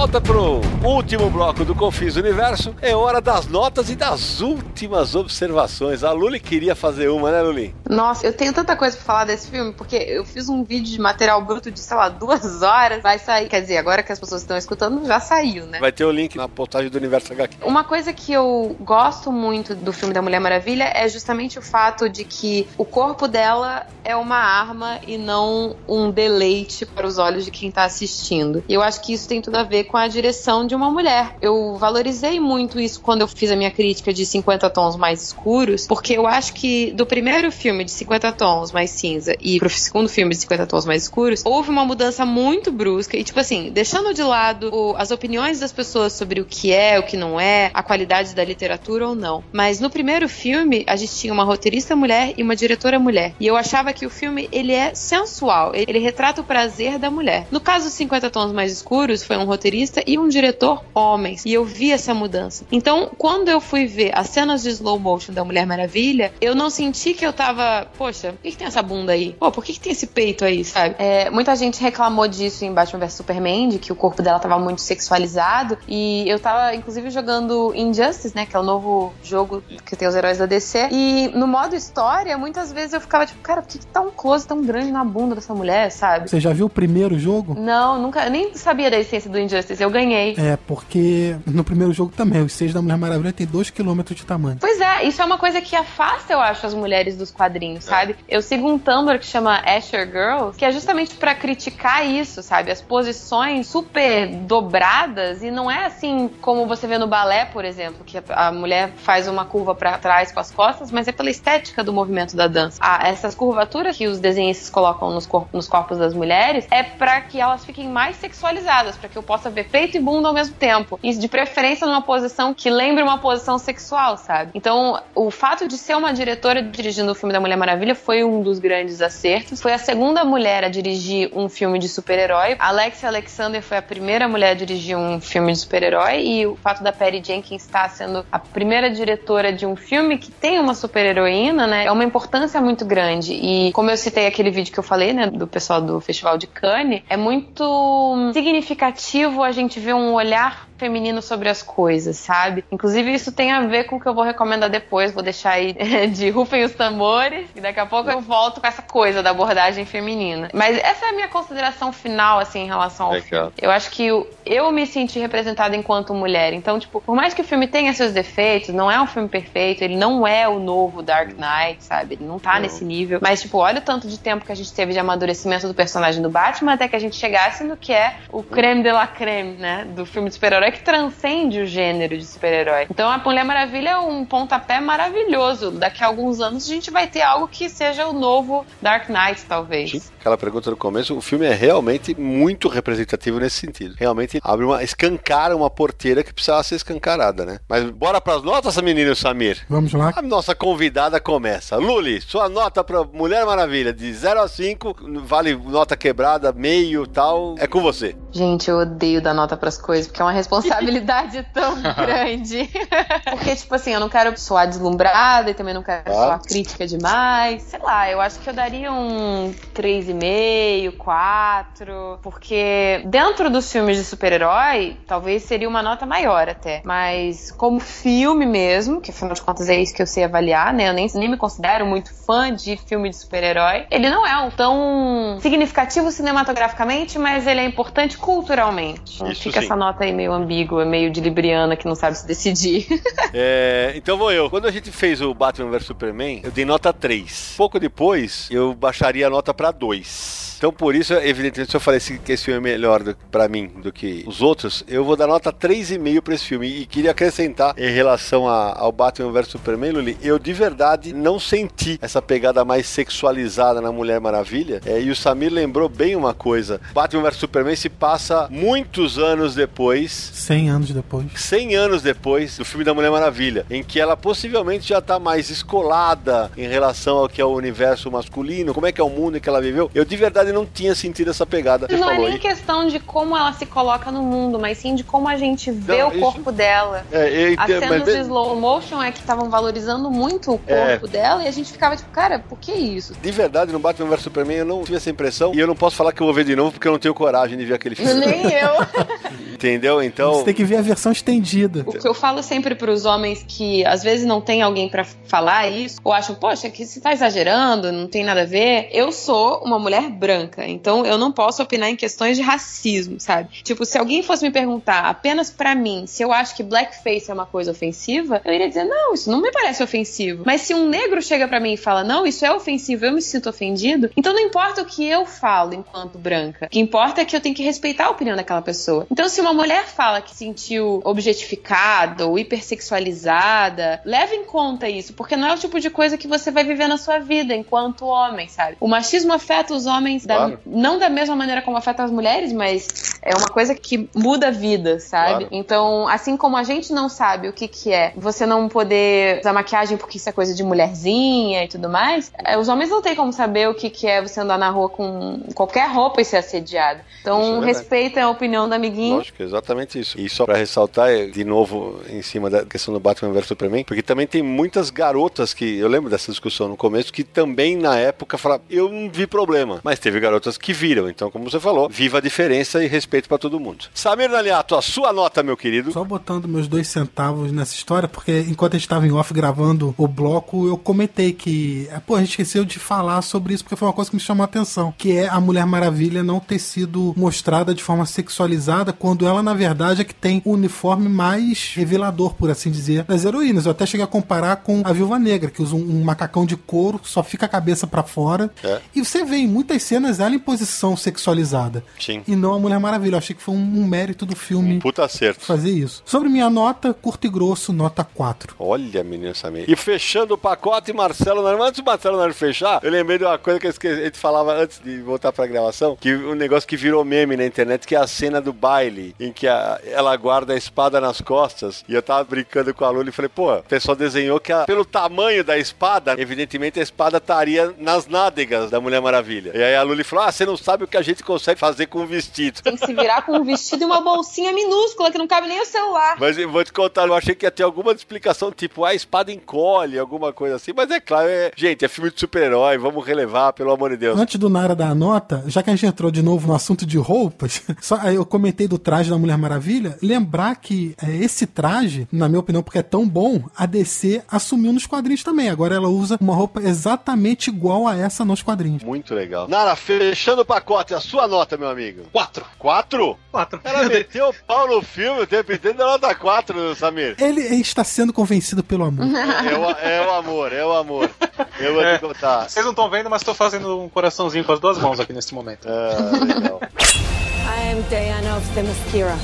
Volta pro último bloco do Confis Universo, é hora das notas e das últimas observações. A Luli queria fazer uma, né, Luli? Nossa, eu tenho tanta coisa pra falar desse filme, porque eu fiz um vídeo de material bruto de, sei lá, duas horas. Vai sair, quer dizer, agora que as pessoas estão escutando, já saiu, né? Vai ter o link na postagem do Universo HQ. Uma coisa que eu gosto muito do filme da Mulher Maravilha é justamente o fato de que o corpo dela é uma arma e não um deleite para os olhos de quem tá assistindo. E eu acho que isso tem tudo a ver com a direção de uma mulher. Eu valorizei muito isso quando eu fiz a minha crítica de 50 tons mais escuros, porque eu acho que do primeiro filme de 50 tons mais cinza e pro segundo filme de 50 tons mais escuros, houve uma mudança muito brusca e, tipo assim, deixando de lado o- as opiniões das pessoas sobre o que é, o que não é, a qualidade da literatura ou não. Mas no primeiro filme, a gente tinha uma roteirista mulher e uma diretora mulher. E eu achava que o filme, ele é sensual, ele retrata o prazer da mulher. No caso, 50 tons mais escuros, foi um roteirista e um diretor homens. E eu vi essa mudança. Então, quando eu fui ver as cenas de slow motion da Mulher Maravilha, eu não senti que eu tava, poxa, por que, que tem essa bunda aí? Pô, por que, que tem esse peito aí, sabe? É, muita gente reclamou disso em Batman vs Superman, de que o corpo dela tava muito sexualizado. E eu tava, inclusive, jogando Injustice, né? Que é o novo jogo que tem os heróis da DC. E no modo história, muitas vezes eu ficava tipo, cara, por que, que tá um close tão grande na bunda dessa mulher, sabe? Você já viu o primeiro jogo? Não, nunca, eu nem sabia da essência do Injustice, eu ganhei. É, porque no primeiro jogo também, os seis da Mulher Maravilha tem 2km de tamanho. Pois é, isso é uma coisa que afasta, eu acho, as mulheres dos quadrinhos, sabe? Eu sigo um Tumblr que chama Asher Girls, que é justamente pra criticar isso, sabe? As posições super dobradas e não é assim como você vê no balé, por exemplo, que a mulher faz uma curva pra trás com as costas, mas é pela estética do movimento da dança. Ah, essas curvaturas que os desenhistas colocam nos, cor- nos corpos das mulheres é pra que elas fiquem mais sexualizadas, pra que eu possa ver peito e bunda ao mesmo tempo. E de preferência numa posição que lembre uma posição sexual, sabe? Então, o fato de ser uma diretora dirigindo o filme da Mulher Maravilha foi um dos grandes acertos. Foi a segunda mulher a dirigir um filme de super-herói. Alexia Alexander foi a primeira mulher a dirigir um filme de super-herói e o fato da Patty Jenkins estar sendo a primeira diretora de um filme que tem uma super-heroína, né, é uma importância muito grande. E como eu citei aquele vídeo que eu falei, né, do pessoal do Festival de Cannes, é muito significativo a gente ver um olhar feminino sobre as coisas, sabe? Inclusive, isso tem a ver com o que eu vou recomendar depois. Vou deixar aí de rufem os tambores. E daqui a pouco eu volto com essa coisa da abordagem feminina. Mas essa é a minha consideração final, assim, em relação ao Legal. filme. Eu acho que o- eu me senti representada enquanto mulher. Então, tipo, por mais que o filme tenha seus defeitos, não é um filme perfeito, ele não é o novo Dark Knight, sabe? Ele não tá Não. nesse nível. Mas, tipo, olha o tanto de tempo que a gente teve de amadurecimento do personagem do Batman até que a gente chegasse no que é o creme de la creme, né? Do filme de super-herói que transcende o gênero de super-herói. Então, a Mulher Maravilha é um pontapé maravilhoso. Daqui a alguns anos a gente vai ter algo que seja o novo Dark Knight, talvez. Sim, aquela pergunta no começo, o filme é realmente muito representativo nesse sentido. Realmente abre uma, escancara uma porteira que precisava ser escancarada, né? Mas bora pras notas, menino Samir. Vamos lá? A nossa convidada começa. Luli, sua nota pra Mulher Maravilha, de 0 a 5, vale nota quebrada, meio tal, é com você. Gente, eu odeio dar nota pras coisas, porque é uma responsabilidade tão grande. porque, tipo assim, eu não quero soar deslumbrada e também não quero Ah. soar crítica demais. Sei lá, eu acho que eu daria um 3,5, 4. Porque dentro dos filmes de super-herói, talvez seria uma nota maior até. Mas como filme mesmo, que afinal de contas é isso que eu sei avaliar, né? Eu nem, nem me considero muito fã de filme de super-herói. Ele não é um tão significativo cinematograficamente, mas ele é importante culturalmente. Então Isso Fica sim. essa nota aí meio ambígua, meio de libriana que não sabe se decidir. É, então vou eu. Quando a gente fez o Batman vs Superman, eu dei nota 3. Pouco depois, eu baixaria a nota pra 2. Então, por isso, evidentemente, se eu falei que esse filme é melhor pra mim do que os outros, eu vou dar nota 3,5 pra esse filme. E queria acrescentar em relação a- ao Batman vs Superman, Luli, eu de verdade não senti essa pegada mais sexualizada na Mulher Maravilha. É, e o Samir lembrou bem uma coisa: Batman vs Superman se passa muitos anos depois 100 anos depois. 100 anos depois do filme da Mulher Maravilha, em que ela possivelmente já tá mais escolada em relação ao que é o universo masculino, como é que é o mundo em que ela viveu. Eu de verdade não tinha sentido essa pegada. Não é falou nem aí. questão de como ela se coloca no mundo, mas sim de como a gente vê Não, o isso- corpo dela. É, eu As cenas mas- de slow motion é que estavam valorizando muito o corpo É. dela e a gente ficava tipo, cara, por que isso? De verdade, no Batman vs Superman eu não tive essa impressão. E eu não posso falar que eu vou ver de novo porque eu não tenho coragem de ver aquele filme. Nem eu. Entendeu? Então. Você tem que ver a versão estendida. O que eu falo sempre pros homens que às vezes não tem alguém pra falar isso, ou acham, poxa, que você tá exagerando, não tem nada a ver. Eu sou uma mulher branca, então eu não posso opinar em questões de racismo, sabe? Tipo, se alguém fosse me perguntar apenas pra mim se eu acho que blackface é uma coisa ofensiva, eu iria dizer, não, isso não me parece ofensivo. Mas se um negro chega pra mim e fala, não, isso é ofensivo, eu me sinto ofendido, então não importa o que eu falo enquanto branca. O que importa é que eu tenho que respeitar a opinião daquela pessoa. Então, se uma mulher fala que sentiu objetificada ou hipersexualizada, leve em conta isso, porque não é o tipo de coisa que você vai viver na sua vida enquanto homem, sabe? O machismo afeta os homens da- Claro. não da mesma maneira como afeta as mulheres, mas é uma coisa que muda a vida, sabe? Claro. Então, assim como a gente não sabe o que que é você não poder usar maquiagem porque isso é coisa de mulherzinha e tudo mais, é, os homens não têm como saber o que que é você andar na rua com qualquer roupa e ser assediado. É Então, verdade. respeitem a opinião do amiguinho. Lógico, exatamente isso. E só pra ressaltar, é, de novo, em cima da questão do Batman vs Superman, porque também tem muitas garotas que, eu lembro dessa discussão no começo, que também na época falaram, eu não vi problema. Mas teve garotas que viram. Então, como você falou, viva a diferença e respeito pra todo mundo. Samir Naliato, a sua nota, meu querido. Só botando meus dois centavos nessa história, porque enquanto a gente estava em off gravando o bloco, eu comentei que, é, pô, a gente esqueceu de falar sobre isso, porque foi uma coisa que me chamou a atenção, que é a Mulher Maravilha não ter sido mostrada de forma sexualizada, quando ela, na verdade, é que tem o uniforme mais revelador, por assim dizer, das heroínas. Eu até cheguei a comparar com a Viúva Negra, que usa um, um macacão de couro, só fica a cabeça pra fora. É. E você vê em muitas cenas ela em posição sexualizada. Sim. E não a Mulher Maravilha. Eu achei que foi um, um mérito do filme Puta acerto. fazer isso. Sobre minha nota, curto e grosso, nota 4. Olha, menino Samir. E fechando o pacote, Marcelo. Antes do Marcelo Nair fechar, eu lembrei de uma coisa que eu esqueci, a gente falava antes de voltar pra gravação, que um negócio que virou meme na internet, que é a cena do baile, em que a- ela guarda a espada nas costas. E eu tava brincando com a Lula e falei, pô, o pessoal desenhou que a- pelo tamanho da espada, evidentemente a espada estaria nas nádegas da Mulher Maravilha. E aí a Luli falou, ah, você não sabe o que a gente consegue fazer com o vestido. Tem que se virar com um vestido e uma bolsinha minúscula que não cabe nem o celular. Mas eu vou te contar, eu achei que ia ter alguma explicação, tipo, ah, a espada encolhe, alguma coisa assim. Mas é claro, é... gente, é filme de super-herói, vamos relevar, pelo amor de Deus. Antes do Nara dar a nota, já que a gente entrou de novo no assunto de roupas, só aí eu comentei do traje da Mulher Maravilha, lembrar que é, esse traje, na minha opinião, porque é tão bom, a DC assumiu nos quadrinhos também. Agora ela usa uma roupa exatamente igual a essa nos quadrinhos. Muito legal. Nara, fechando o pacote, a sua nota, meu amigo. Quatro. Quatro? Quatro. Ela meteu o pau no filme o tempo inteiro da nota 4, Samir. Ele está sendo convencido pelo amor. É o, é o amor, é o amor. Eu vou É. te contar. Vocês não estão vendo, mas tô fazendo um coraçãozinho com as duas mãos aqui nesse momento. Ah, legal. I am Diana of Themyscira,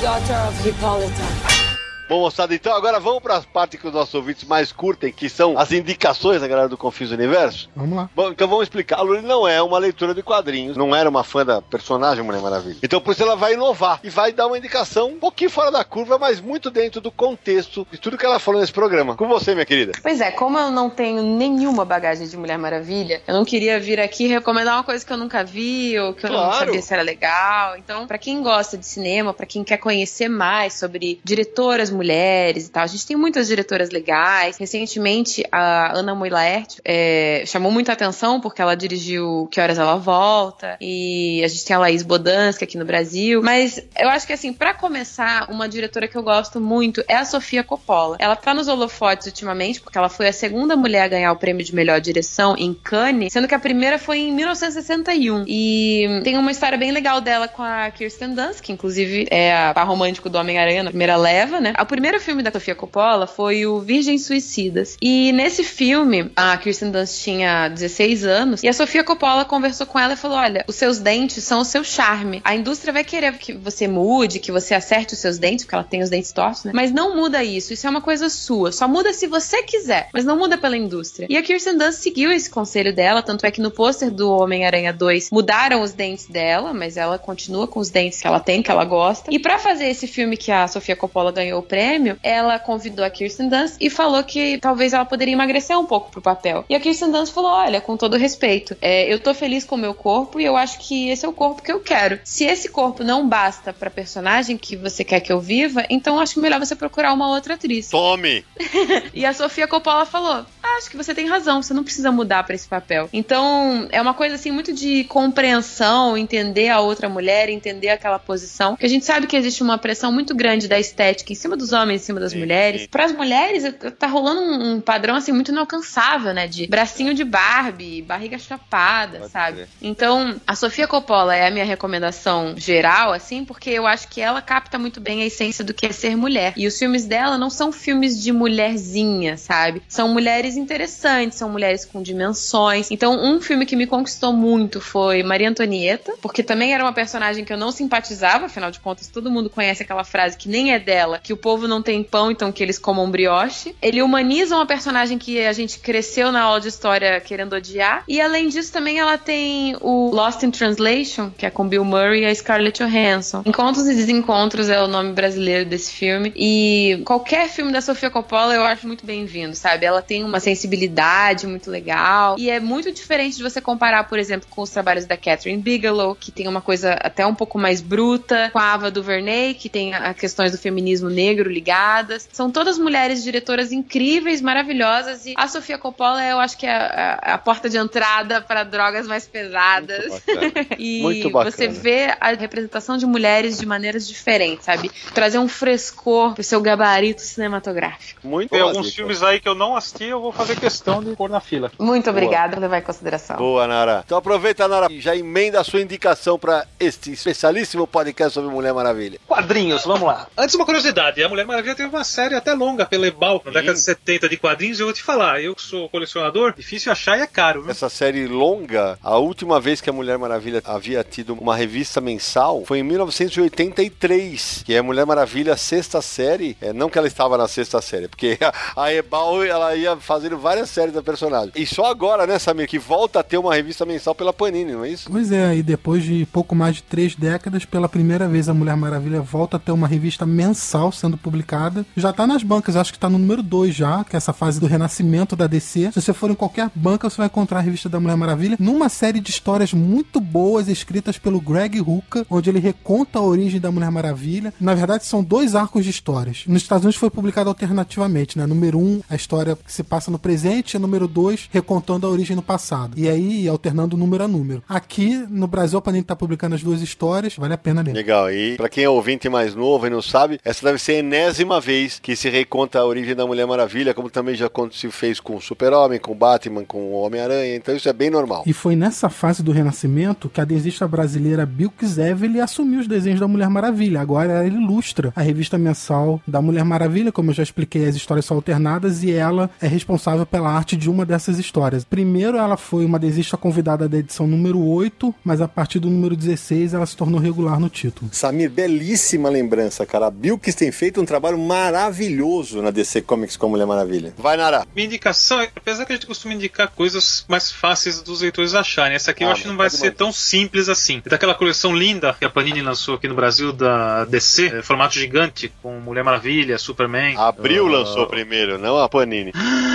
daughter of Hippolyta. Bom, moçada, então agora vamos para as partes que os nossos ouvintes mais curtem, que são as indicações da galera do Confuso Universo. Vamos lá. Bom, então vamos explicar. A Luli não é uma leitora de quadrinhos, não era uma fã da personagem Mulher Maravilha. Então por isso ela vai inovar e vai dar uma indicação um pouquinho fora da curva, mas muito dentro do contexto de tudo que ela falou nesse programa. Com você, minha querida. Pois é, como eu não tenho nenhuma bagagem de Mulher Maravilha, eu não queria vir aqui recomendar uma coisa que eu nunca vi ou que eu não Claro. sabia se era legal. Então, pra quem gosta de cinema, pra quem quer conhecer mais sobre diretoras mulheres e tal, a gente tem muitas diretoras legais. Recentemente, a Ana Moilaert é, chamou muita atenção porque ela dirigiu Que Horas Ela Volta e a gente tem a Laís Bodansky aqui no Brasil. Mas eu acho que, assim, pra começar, uma diretora que eu gosto muito é a Sofia Coppola. Ela tá nos holofotes ultimamente porque ela foi a segunda mulher a ganhar o prêmio de melhor direção em Cannes, sendo que a primeira foi em 1961. E tem uma história bem legal dela com a Kirsten Dunst, que inclusive é a par romântico do Homem-Aranha na primeira leva, né? O primeiro filme da Sofia Coppola foi o Virgens Suicidas. E nesse filme, a Kirsten Dunst tinha 16 anos e a Sofia Coppola conversou com ela e falou: Olha, os seus dentes são o seu charme. A indústria vai querer que você mude, que você acerte os seus dentes, porque ela tem os dentes tortos, né? Mas não muda isso. Isso é uma coisa sua. Só muda se você quiser, mas não muda pela indústria. E a Kirsten Dunst seguiu esse conselho dela, tanto é que no pôster do Homem-Aranha 2 mudaram os dentes dela, mas ela continua com os dentes que ela tem, que ela gosta. E pra fazer esse filme que a Sofia Coppola ganhou o prêmio, prêmio, ela convidou a Kirsten Dunst e falou que talvez ela poderia emagrecer um pouco pro papel. E a Kirsten Dunst falou: olha, com todo respeito, é, eu tô feliz com o meu corpo e eu acho que esse é o corpo que eu quero. Se esse corpo não basta pra personagem que você quer que eu viva, então acho melhor você procurar uma outra atriz. Tome! E a Sofia Coppola falou: "Ah, acho que você tem razão, você não precisa mudar pra esse papel. Então, é uma coisa assim muito de compreensão, entender a outra mulher, entender aquela posição. Que a gente sabe que existe uma pressão muito grande da estética em cima dos homens, em cima das Sim, mulheres. Para as mulheres, tá rolando um, um padrão assim muito inalcançável, né? De bracinho de Barbie, barriga chapada, Pode sabe? crer. Então, a Sofia Coppola é a minha recomendação geral, assim, porque eu acho que ela capta muito bem a essência do que é ser mulher. E os filmes dela não são filmes de mulherzinha, sabe? São mulheres interessantes, são mulheres com dimensões. Então, um filme que me conquistou muito foi Maria Antonieta, porque também era uma personagem que eu não simpatizava, afinal de contas, todo mundo conhece aquela frase que nem é dela, que o povo não tem pão, então que eles comam brioche. Ele humaniza uma personagem que a gente cresceu na aula de história querendo odiar. E além disso, também ela tem o Lost in Translation, que é com Bill Murray e a Scarlett Johansson. Encontros e Desencontros é o nome brasileiro desse filme. E qualquer filme da Sofia Coppola eu acho muito bem-vindo, sabe? Ela tem uma sensibilidade muito legal. E é muito diferente de você comparar, por exemplo, com os trabalhos da Catherine Bigelow, que tem uma coisa até um pouco mais bruta, com a Ava DuVernay, que tem a questões do feminismo negro ligadas. São todas mulheres diretoras incríveis, maravilhosas. E a Sofia Coppola, eu acho que é a, a porta de entrada para drogas mais pesadas. Muito bacana. E Muito bacana. você vê a representação de mulheres de maneiras diferentes, sabe? Trazer um frescor pro seu gabarito cinematográfico. Muito Tem alguns dica. filmes aí que eu não assisti, eu vou fazer questão de pôr na fila. Muito obrigada por levar em consideração. Boa, Nara. Então aproveita, Nara, e já emenda a sua indicação para este especialíssimo podcast sobre Mulher Maravilha. Quadrinhos, vamos lá. Antes, uma curiosidade: a Mulher Maravilha teve uma série até longa pela Ebal, na década de 70 de quadrinhos. E eu vou te falar, eu que sou colecionador, difícil achar e é caro, viu? Essa série longa, a última vez que a Mulher Maravilha havia tido uma revista mensal foi em 1983, que é Mulher Maravilha sexta série. É, não que ela estava na sexta série, porque a, a Ebal ela ia fazendo várias séries da personagem. E só agora, né, Samir, que volta a ter uma revista mensal pela Panini, não é isso? Pois é, e depois de pouco mais de três décadas, pela primeira vez a Mulher Maravilha volta a ter uma revista mensal sendo publicada. Já tá nas bancas, acho que tá no número 2 já, que é essa fase do renascimento da DC. Se você for em qualquer banca, você vai encontrar a revista da Mulher Maravilha numa série de histórias muito boas escritas pelo Greg Rucka, onde ele reconta a origem da Mulher Maravilha. Na verdade, são dois arcos de histórias. Nos Estados Unidos foi publicado alternativamente, né? Número 1, um, a história que se passa no presente, e número 2, recontando a origem no passado. E aí, alternando número a número. Aqui, no Brasil, a Panini tá publicando as duas histórias, vale a pena ler. Legal. E pra quem é ouvinte mais novo e não sabe, essa deve ser enésima vez que se reconta a origem da Mulher Maravilha, como também já se fez com o Super-Homem, com o Batman, com o Homem-Aranha. Então isso é bem normal. E foi nessa fase do Renascimento que a desenhista brasileira Bilks Evely assumiu os desenhos da Mulher Maravilha. Agora ela ilustra a revista mensal da Mulher Maravilha, como eu já expliquei, as histórias são alternadas e ela é responsável pela arte de uma dessas histórias. Primeiro ela foi uma desenhista convidada da edição número 8, mas a partir do número 16 ela se tornou regular no título. Samir, belíssima lembrança, cara. A Bilks tem feito um trabalho maravilhoso na DC Comics com a Mulher Maravilha. Vai, Nara. Minha indicação, é- apesar que a gente costuma indicar coisas mais fáceis dos leitores acharem, essa aqui eu Ah, acho que não vai ser tão simples assim. É daquela coleção linda que a Panini lançou aqui no Brasil da DC, é, formato gigante, com Mulher Maravilha, Superman. Abril Ah, lançou primeiro, não a Panini.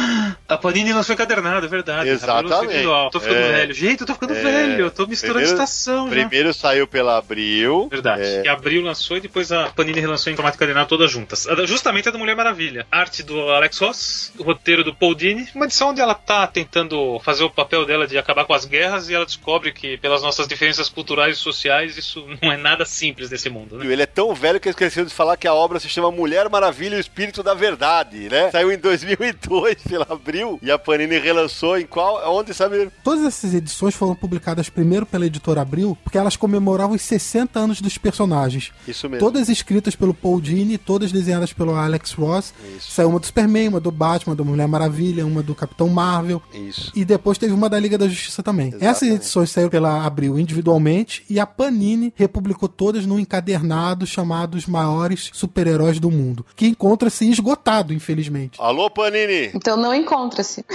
A Panini lançou encadernado, é verdade. Exatamente. Individual. Tô ficando É. velho. Gente, eu tô ficando É. velho. Eu tô misturando Primeiro- estação já. Primeiro saiu pela Abril. Verdade. É, E Abril lançou e depois a Panini relançou em formato encadernado todas juntas. Justamente a da Mulher Maravilha. Arte do Alex Ross, o roteiro do Paul Dini. Uma edição onde ela tá tentando fazer o papel dela de acabar com as guerras e ela descobre que, pelas nossas diferenças culturais e sociais, isso não é nada simples nesse mundo, né? Ele é tão velho que eu esqueci de falar que a obra se chama Mulher Maravilha e o Espírito da Verdade, né? Saiu em 2002 pela Abril e a Panini relançou em qual? Onde, Samir? Todas essas edições foram publicadas primeiro pela editora Abril, porque elas comemoravam os 60 anos dos personagens. Isso mesmo. Todas escritas pelo Paul Dini, todas desenhadas pelo Alex Ross. Isso. Saiu uma do Superman, uma do Batman, da Mulher Maravilha, uma do Capitão Marvel. Isso. E depois teve uma da Liga da Justiça também. Exatamente. Essas edições saíram pela Abril individualmente e a Panini republicou todas num encadernado chamado Os Maiores Super-Heróis do Mundo, que encontra-se esgotado, infelizmente. Alô, Panini! Então não encontra-se.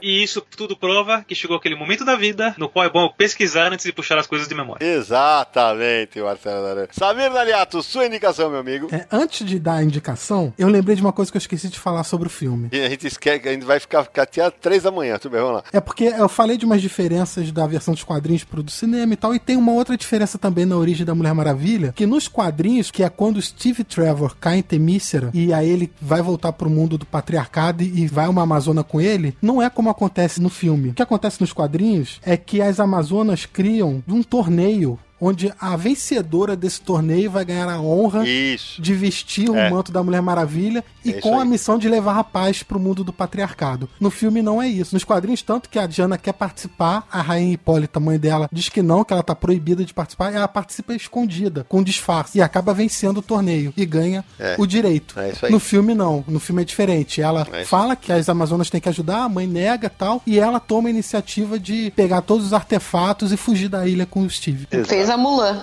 E isso tudo prova que chegou aquele momento da vida no qual é bom pesquisar antes de puxar as coisas de memória. Exatamente, Marcelo Naran. Samir Naliato, sua indicação, meu amigo. É, antes de dar a indicação, eu lembrei de uma coisa que eu esqueci de falar sobre o filme. E a gente esquece, a gente vai ficar, ficar até às três da manhã, tudo bem, vamos lá. É porque eu falei de umas diferenças da versão dos quadrinhos pro do cinema e tal, e tem uma outra diferença também na origem da Mulher Maravilha, que nos quadrinhos, que é quando o Steve Trevor cai em Temícera e aí ele vai voltar pro mundo do patriarcado e vai uma Amazona com ele, não é como acontece no filme. O que acontece nos quadrinhos é que as Amazonas criam um torneio onde a vencedora desse torneio vai ganhar a honra Isso. de vestir o É. manto da Mulher Maravilha e É com a aí. missão de levar a paz pro mundo do patriarcado. No filme não é isso. Nos quadrinhos, tanto que a Diana quer participar, a rainha Hipólita, mãe dela, diz que não, que ela tá proibida de participar, e ela participa escondida, com disfarce, e acaba vencendo o torneio e ganha É. o direito. É isso aí. No filme não, no filme é diferente. Ela É fala que as Amazonas têm que ajudar, a mãe nega tal, e ela toma a iniciativa de pegar todos os artefatos e fugir da ilha com o Steve. Fez a Mulan.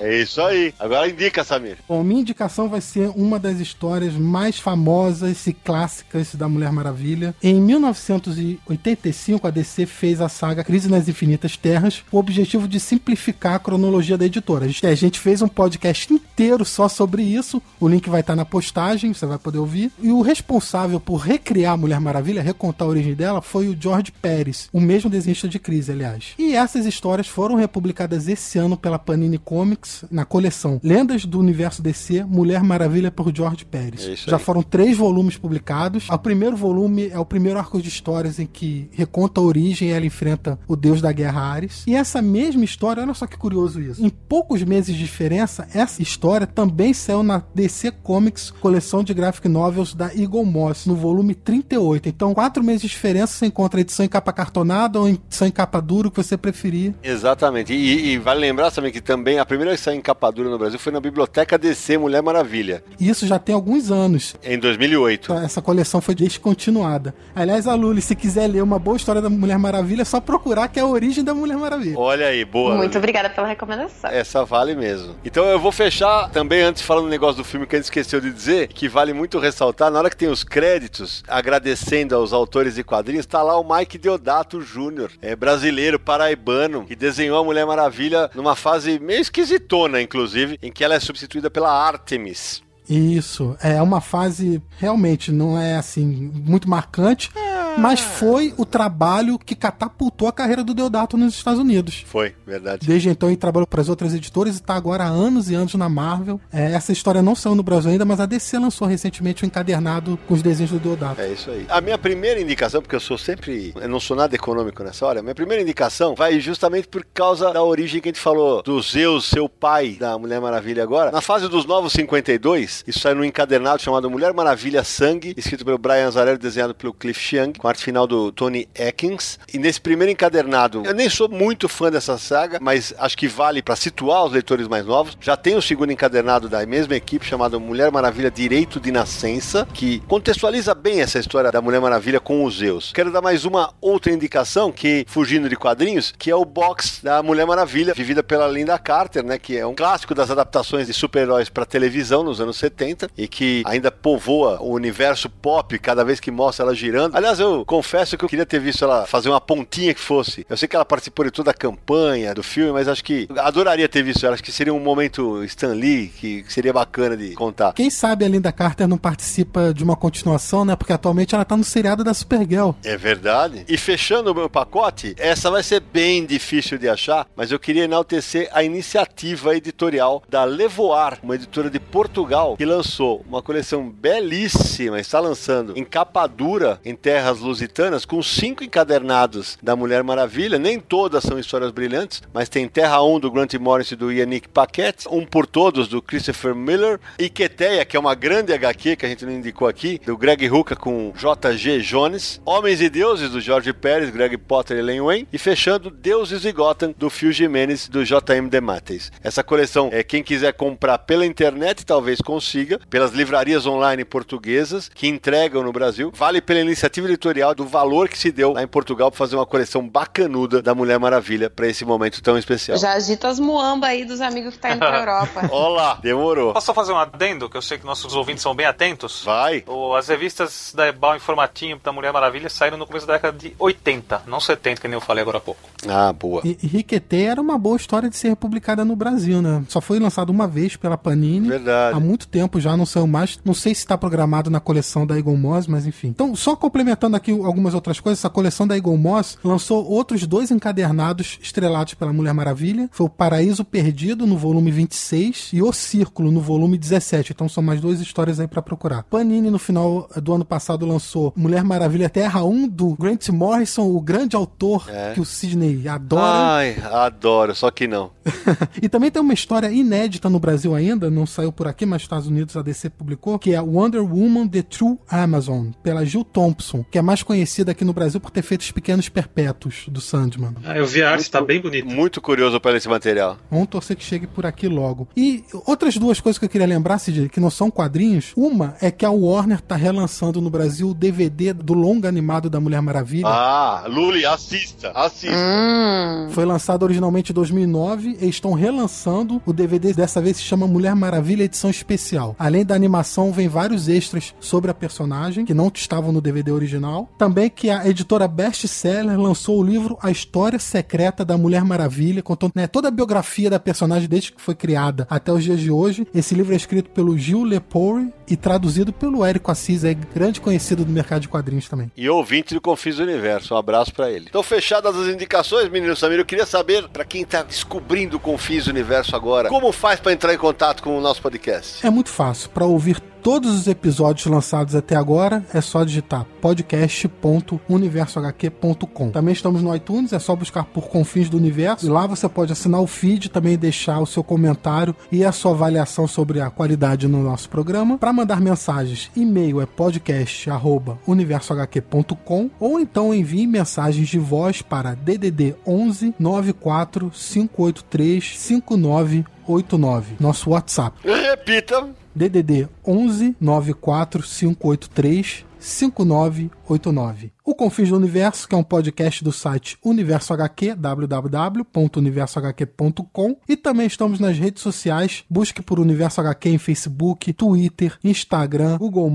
É isso aí. Agora indica, Samir. Bom, minha indicação vai ser uma das histórias mais famosas e clássicas da Mulher Maravilha. Em 1985, a DC fez a saga Crise nas Infinitas Terras com o objetivo de simplificar a cronologia da editora. A gente, a gente fez um podcast inteiro só sobre isso. O link vai estar na postagem, você vai poder ouvir. E o responsável por recriar a Mulher Maravilha, recontar a origem dela, foi o George Pérez, o mesmo desenhista de Crise, aliás. E essas histórias foram republicadas esse ano pela Panini Comics na coleção Lendas do Universo DC, Mulher Maravilha por George Pérez. É Já foram três volumes publicados. O primeiro volume é o primeiro arco de histórias em que reconta a origem e ela enfrenta o deus da guerra Ares. E essa mesma história, olha só que curioso isso. Em poucos meses de diferença, essa história também saiu na DC Comics, coleção de graphic novels da Eagle Moss, no volume 38. Então, quatro meses de diferença, você encontra a edição em capa cartonada ou edição em capa dura, o que você preferir. Exatamente. E, e vale lembrar também que também a primeira que saiu em capa dura no Brasil foi na Biblioteca DC Mulher Maravilha, isso já tem alguns anos. em 2008. Essa coleção foi descontinuada. Aliás, a Luli, se quiser ler uma boa história da Mulher Maravilha, é só procurar que é a origem da Mulher Maravilha. Olha aí, boa. Muito obrigada pela recomendação. Essa vale mesmo. Então eu vou fechar também antes falando um negócio do filme que a gente esqueceu de dizer, que vale muito ressaltar, na hora que tem os créditos, agradecendo aos autores de quadrinhos, tá lá o Mike Deodato Jr., é brasileiro, paraibano, que desenhou a Mulher Maravilha numa fase meio esquisitona, inclusive, em que ela é substituída pela Artemis. Isso, é uma fase realmente não é assim muito marcante, mas foi o trabalho que catapultou a carreira do Deodato nos Estados Unidos. Foi, verdade. Desde então ele trabalhou para as outras editoras e está agora há anos e anos na Marvel. É, essa história não saiu no Brasil ainda, mas a DC lançou recentemente um encadernado com os desenhos do Deodato. É isso aí. A minha primeira indicação, porque eu sou sempre. Eu não sou nada econômico nessa hora, minha primeira indicação vai justamente por causa da origem que a gente falou do Zeus, seu pai, da Mulher Maravilha agora. Na fase dos Novos 52, isso saiu num encadernado chamado Mulher Maravilha Sangue, escrito pelo Brian Azarello, desenhado pelo Cliff Chiang, com arte final do Tony Atkins. E nesse primeiro encadernado, eu nem sou muito fã dessa saga, mas acho que vale para situar os leitores mais novos. Já tem o segundo encadernado da mesma equipe, chamado Mulher Maravilha Direito de Nascença, que contextualiza bem essa história da Mulher Maravilha com os Zeus. Quero dar mais uma outra indicação, que, fugindo de quadrinhos, que é o box da Mulher Maravilha, vivida pela Linda Carter, né? Que é um clássico das adaptações de super-heróis para televisão nos anos 70 e que ainda povoa o universo pop cada vez que mostra ela girando. Aliás, eu confesso que eu queria ter visto ela fazer uma pontinha que fosse. Eu sei que ela participou de toda a campanha do filme, mas acho que adoraria ter visto ela. Acho que seria um momento Stan Lee que seria bacana de contar. Quem sabe a Linda Carter não participa de uma continuação, né? Porque atualmente ela tá no seriado da Supergirl. É verdade. E fechando o meu pacote, essa vai ser bem difícil de achar, mas eu queria enaltecer a iniciativa editorial da Levoar, uma editora de Portugal, que lançou uma coleção belíssima, está lançando em capa dura em terras lusitanas, com cinco encadernados da Mulher Maravilha. Nem todas são histórias brilhantes, mas tem Terra 1 do Grant Morrison e do Yannick Paquette, Um por Todos do Christopher Miller, e que é uma grande HQ que a gente não indicou aqui, do Greg Rucka com J.G. Jones, Homens e Deuses do George Pérez, Greg Potter e Len Wayne, e fechando Deuses e Gotham do Phil Jimenez do J.M. DeMatteis. Essa coleção, é quem quiser comprar pela internet, talvez consiga, pelas livrarias online portuguesas que entregam no Brasil. Vale pela iniciativa editorial do valor que se deu lá em Portugal pra fazer uma coleção bacanuda da Mulher Maravilha pra esse momento tão especial. Já agita as muamba aí dos amigos que tá indo pra Europa. Olá, demorou. Posso só fazer um adendo, que eu sei que nossos ouvintes são bem atentos? Vai. O- As revistas da Ebal em formatinho da Mulher Maravilha saíram no começo da década de 80, não 70, que nem eu falei agora há pouco. Ah, boa. E Riquetê era uma boa história de ser republicada no Brasil, né? Só foi lançado uma vez pela Panini. Verdade. Há muito tempo já não saiu mais. Não sei se está programado na coleção da Eagle Moss, mas enfim. Então, só complementando aqui algumas outras coisas, essa coleção da Eagle Moss lançou outros dois encadernados estrelados pela Mulher Maravilha. Foi o Paraíso Perdido, no volume 26, e O Círculo, no volume 17. Então, são mais duas histórias aí pra procurar. Panini, no final do ano passado, lançou Mulher Maravilha Terra 1, do Grant Morrison, o grande autor que o Sidney adora. Ai, adoro, só que não. e também tem uma história inédita no Brasil ainda, não saiu por aqui, mas nos Estados Unidos a DC publicou, que é Wonder Woman The True Amazon, pela Jill Thompson, que é mais conhecida aqui no Brasil por ter feito os pequenos perpétuos do Sandman. Ah, eu vi a arte, tá bem bonito. Muito curioso para esse material. Vamos torcer que chegue por aqui logo. E outras duas coisas que eu queria lembrar, Cid, que não são quadrinhos. Uma é que a Warner tá relançando no Brasil o DVD do longa animado da Mulher Maravilha. Ah, Luli, assista, assista. Hum. Foi lançado originalmente em 2009 e estão relançando. O DVD dessa vez se chama Mulher Maravilha Edição Especial. Além da animação, vem vários extras sobre a personagem que não estavam no DVD original. Também que a editora Best Seller lançou o livro A História Secreta da Mulher Maravilha, contando né, toda a biografia da personagem desde que foi criada até os dias de hoje. Esse livro é escrito pelo Gil Lepore e traduzido pelo Érico Assis, é grande conhecido do mercado de quadrinhos também. E ouvinte do Confis Universo, um abraço pra ele. Então, fechadas as indicações, menino Samir, eu queria saber, pra quem tá descobrindo o Confis Universo agora, como faz pra entrar em contato com o nosso podcast? É muito fácil. Para ouvir todos os episódios lançados até agora, é só digitar podcast.universohq.com. Também estamos no iTunes, é só buscar por Confins do Universo. E lá você pode assinar o feed, também deixar o seu comentário e a sua avaliação sobre a qualidade no nosso programa. Para mandar mensagens, e-mail é podcast@universohq.com ou então envie mensagens de voz para DDD 11 94 583 5989, nosso WhatsApp. Repita. DDD 11 94 583 5989. O Confins do Universo, que é um podcast do site Universo HQ, www.universohq.com. E também estamos nas redes sociais. Busque por Universo HQ em Facebook, Twitter, Instagram, Google+,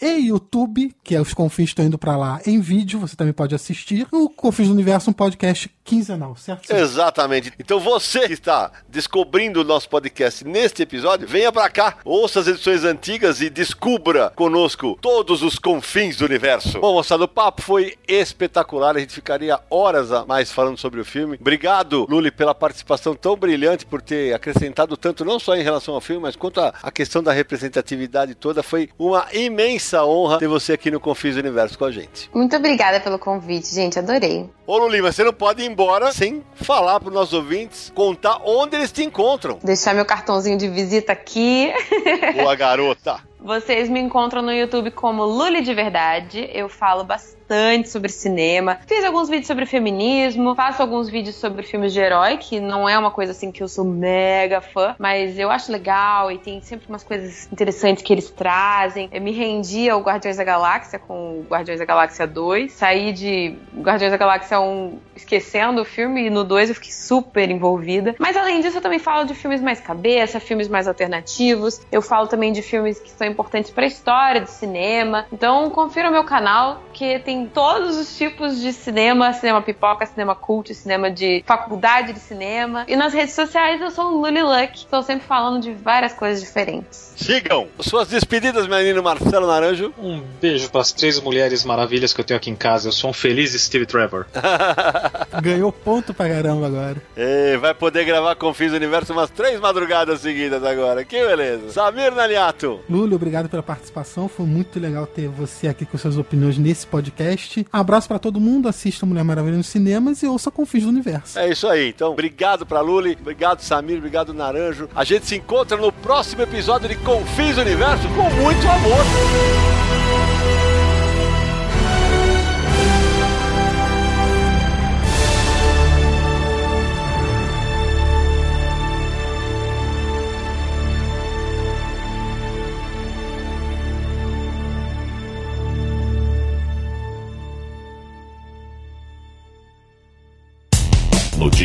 e YouTube, que é os Confins estão indo pra lá em vídeo. Você também pode assistir. O Confins do Universo, um podcast quinzenal, certo? Exatamente. Então você que está descobrindo o nosso podcast neste episódio, venha pra cá, ouça as edições antigas e descubra conosco todos os confins do universo. Bom, moçada, o papo foi espetacular. A gente ficaria horas a mais falando sobre o filme. Obrigado, Luli, pela participação tão brilhante, por ter acrescentado tanto, não só em relação ao filme, mas quanto a questão da representatividade toda. Foi uma imensa honra ter você aqui no Confins do Universo com a gente. Muito obrigada pelo convite, gente. Adorei. Ô, Luli, mas você não pode ir embora sem falar para os nossos ouvintes, contar onde eles te encontram. Deixar meu cartãozinho de visita aqui. Boa garota. Vocês me encontram no YouTube como Luli de Verdade. Eu falo bastante sobre cinema. Fiz alguns vídeos sobre feminismo, faço alguns vídeos sobre filmes de herói, que não é uma coisa assim que eu sou mega fã, mas eu acho legal e tem sempre umas coisas interessantes que eles trazem. Eu me rendi ao Guardiões da Galáxia com o Guardiões da Galáxia 2. Saí de Guardiões da Galáxia 1 esquecendo o filme e no 2 eu fiquei super envolvida. Mas além disso, eu também falo de filmes mais cabeça, filmes mais alternativos. Eu falo também de filmes que são importantes para a história do cinema. Então, confira o meu canal, que tem todos os tipos de cinema: cinema pipoca, cinema cult, cinema de faculdade de cinema. E nas redes sociais eu sou Luli Luck, estou sempre falando de várias coisas diferentes. Sigam suas despedidas, menino Marcelo Naranjo. Um beijo para as três mulheres maravilhas que eu tenho aqui em casa. Eu sou um feliz Steve Trevor. Ganhou ponto pra caramba agora. E vai poder gravar Confis do Universo umas três madrugadas seguidas agora. Que beleza. Samir Naliato. Lúlio, obrigado pela participação. Foi muito legal ter você aqui com suas opiniões nesse podcast. Abraço pra todo mundo, assista Mulher Maravilha nos cinemas e ouça Confins do Universo. É isso aí. Então, obrigado pra Luli, obrigado Samir, obrigado Naranjo. A gente se encontra no próximo episódio de Confis do Universo com muito amor.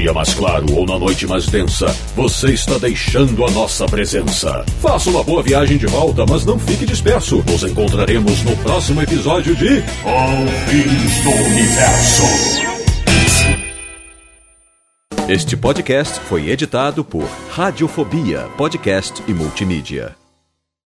Dia mais claro ou na noite mais densa, você está deixando a nossa presença. Faça uma boa viagem de volta, mas não fique disperso. Nos encontraremos no próximo episódio de Confins do Universo. Este podcast foi editado por Radiofobia, podcast e multimídia.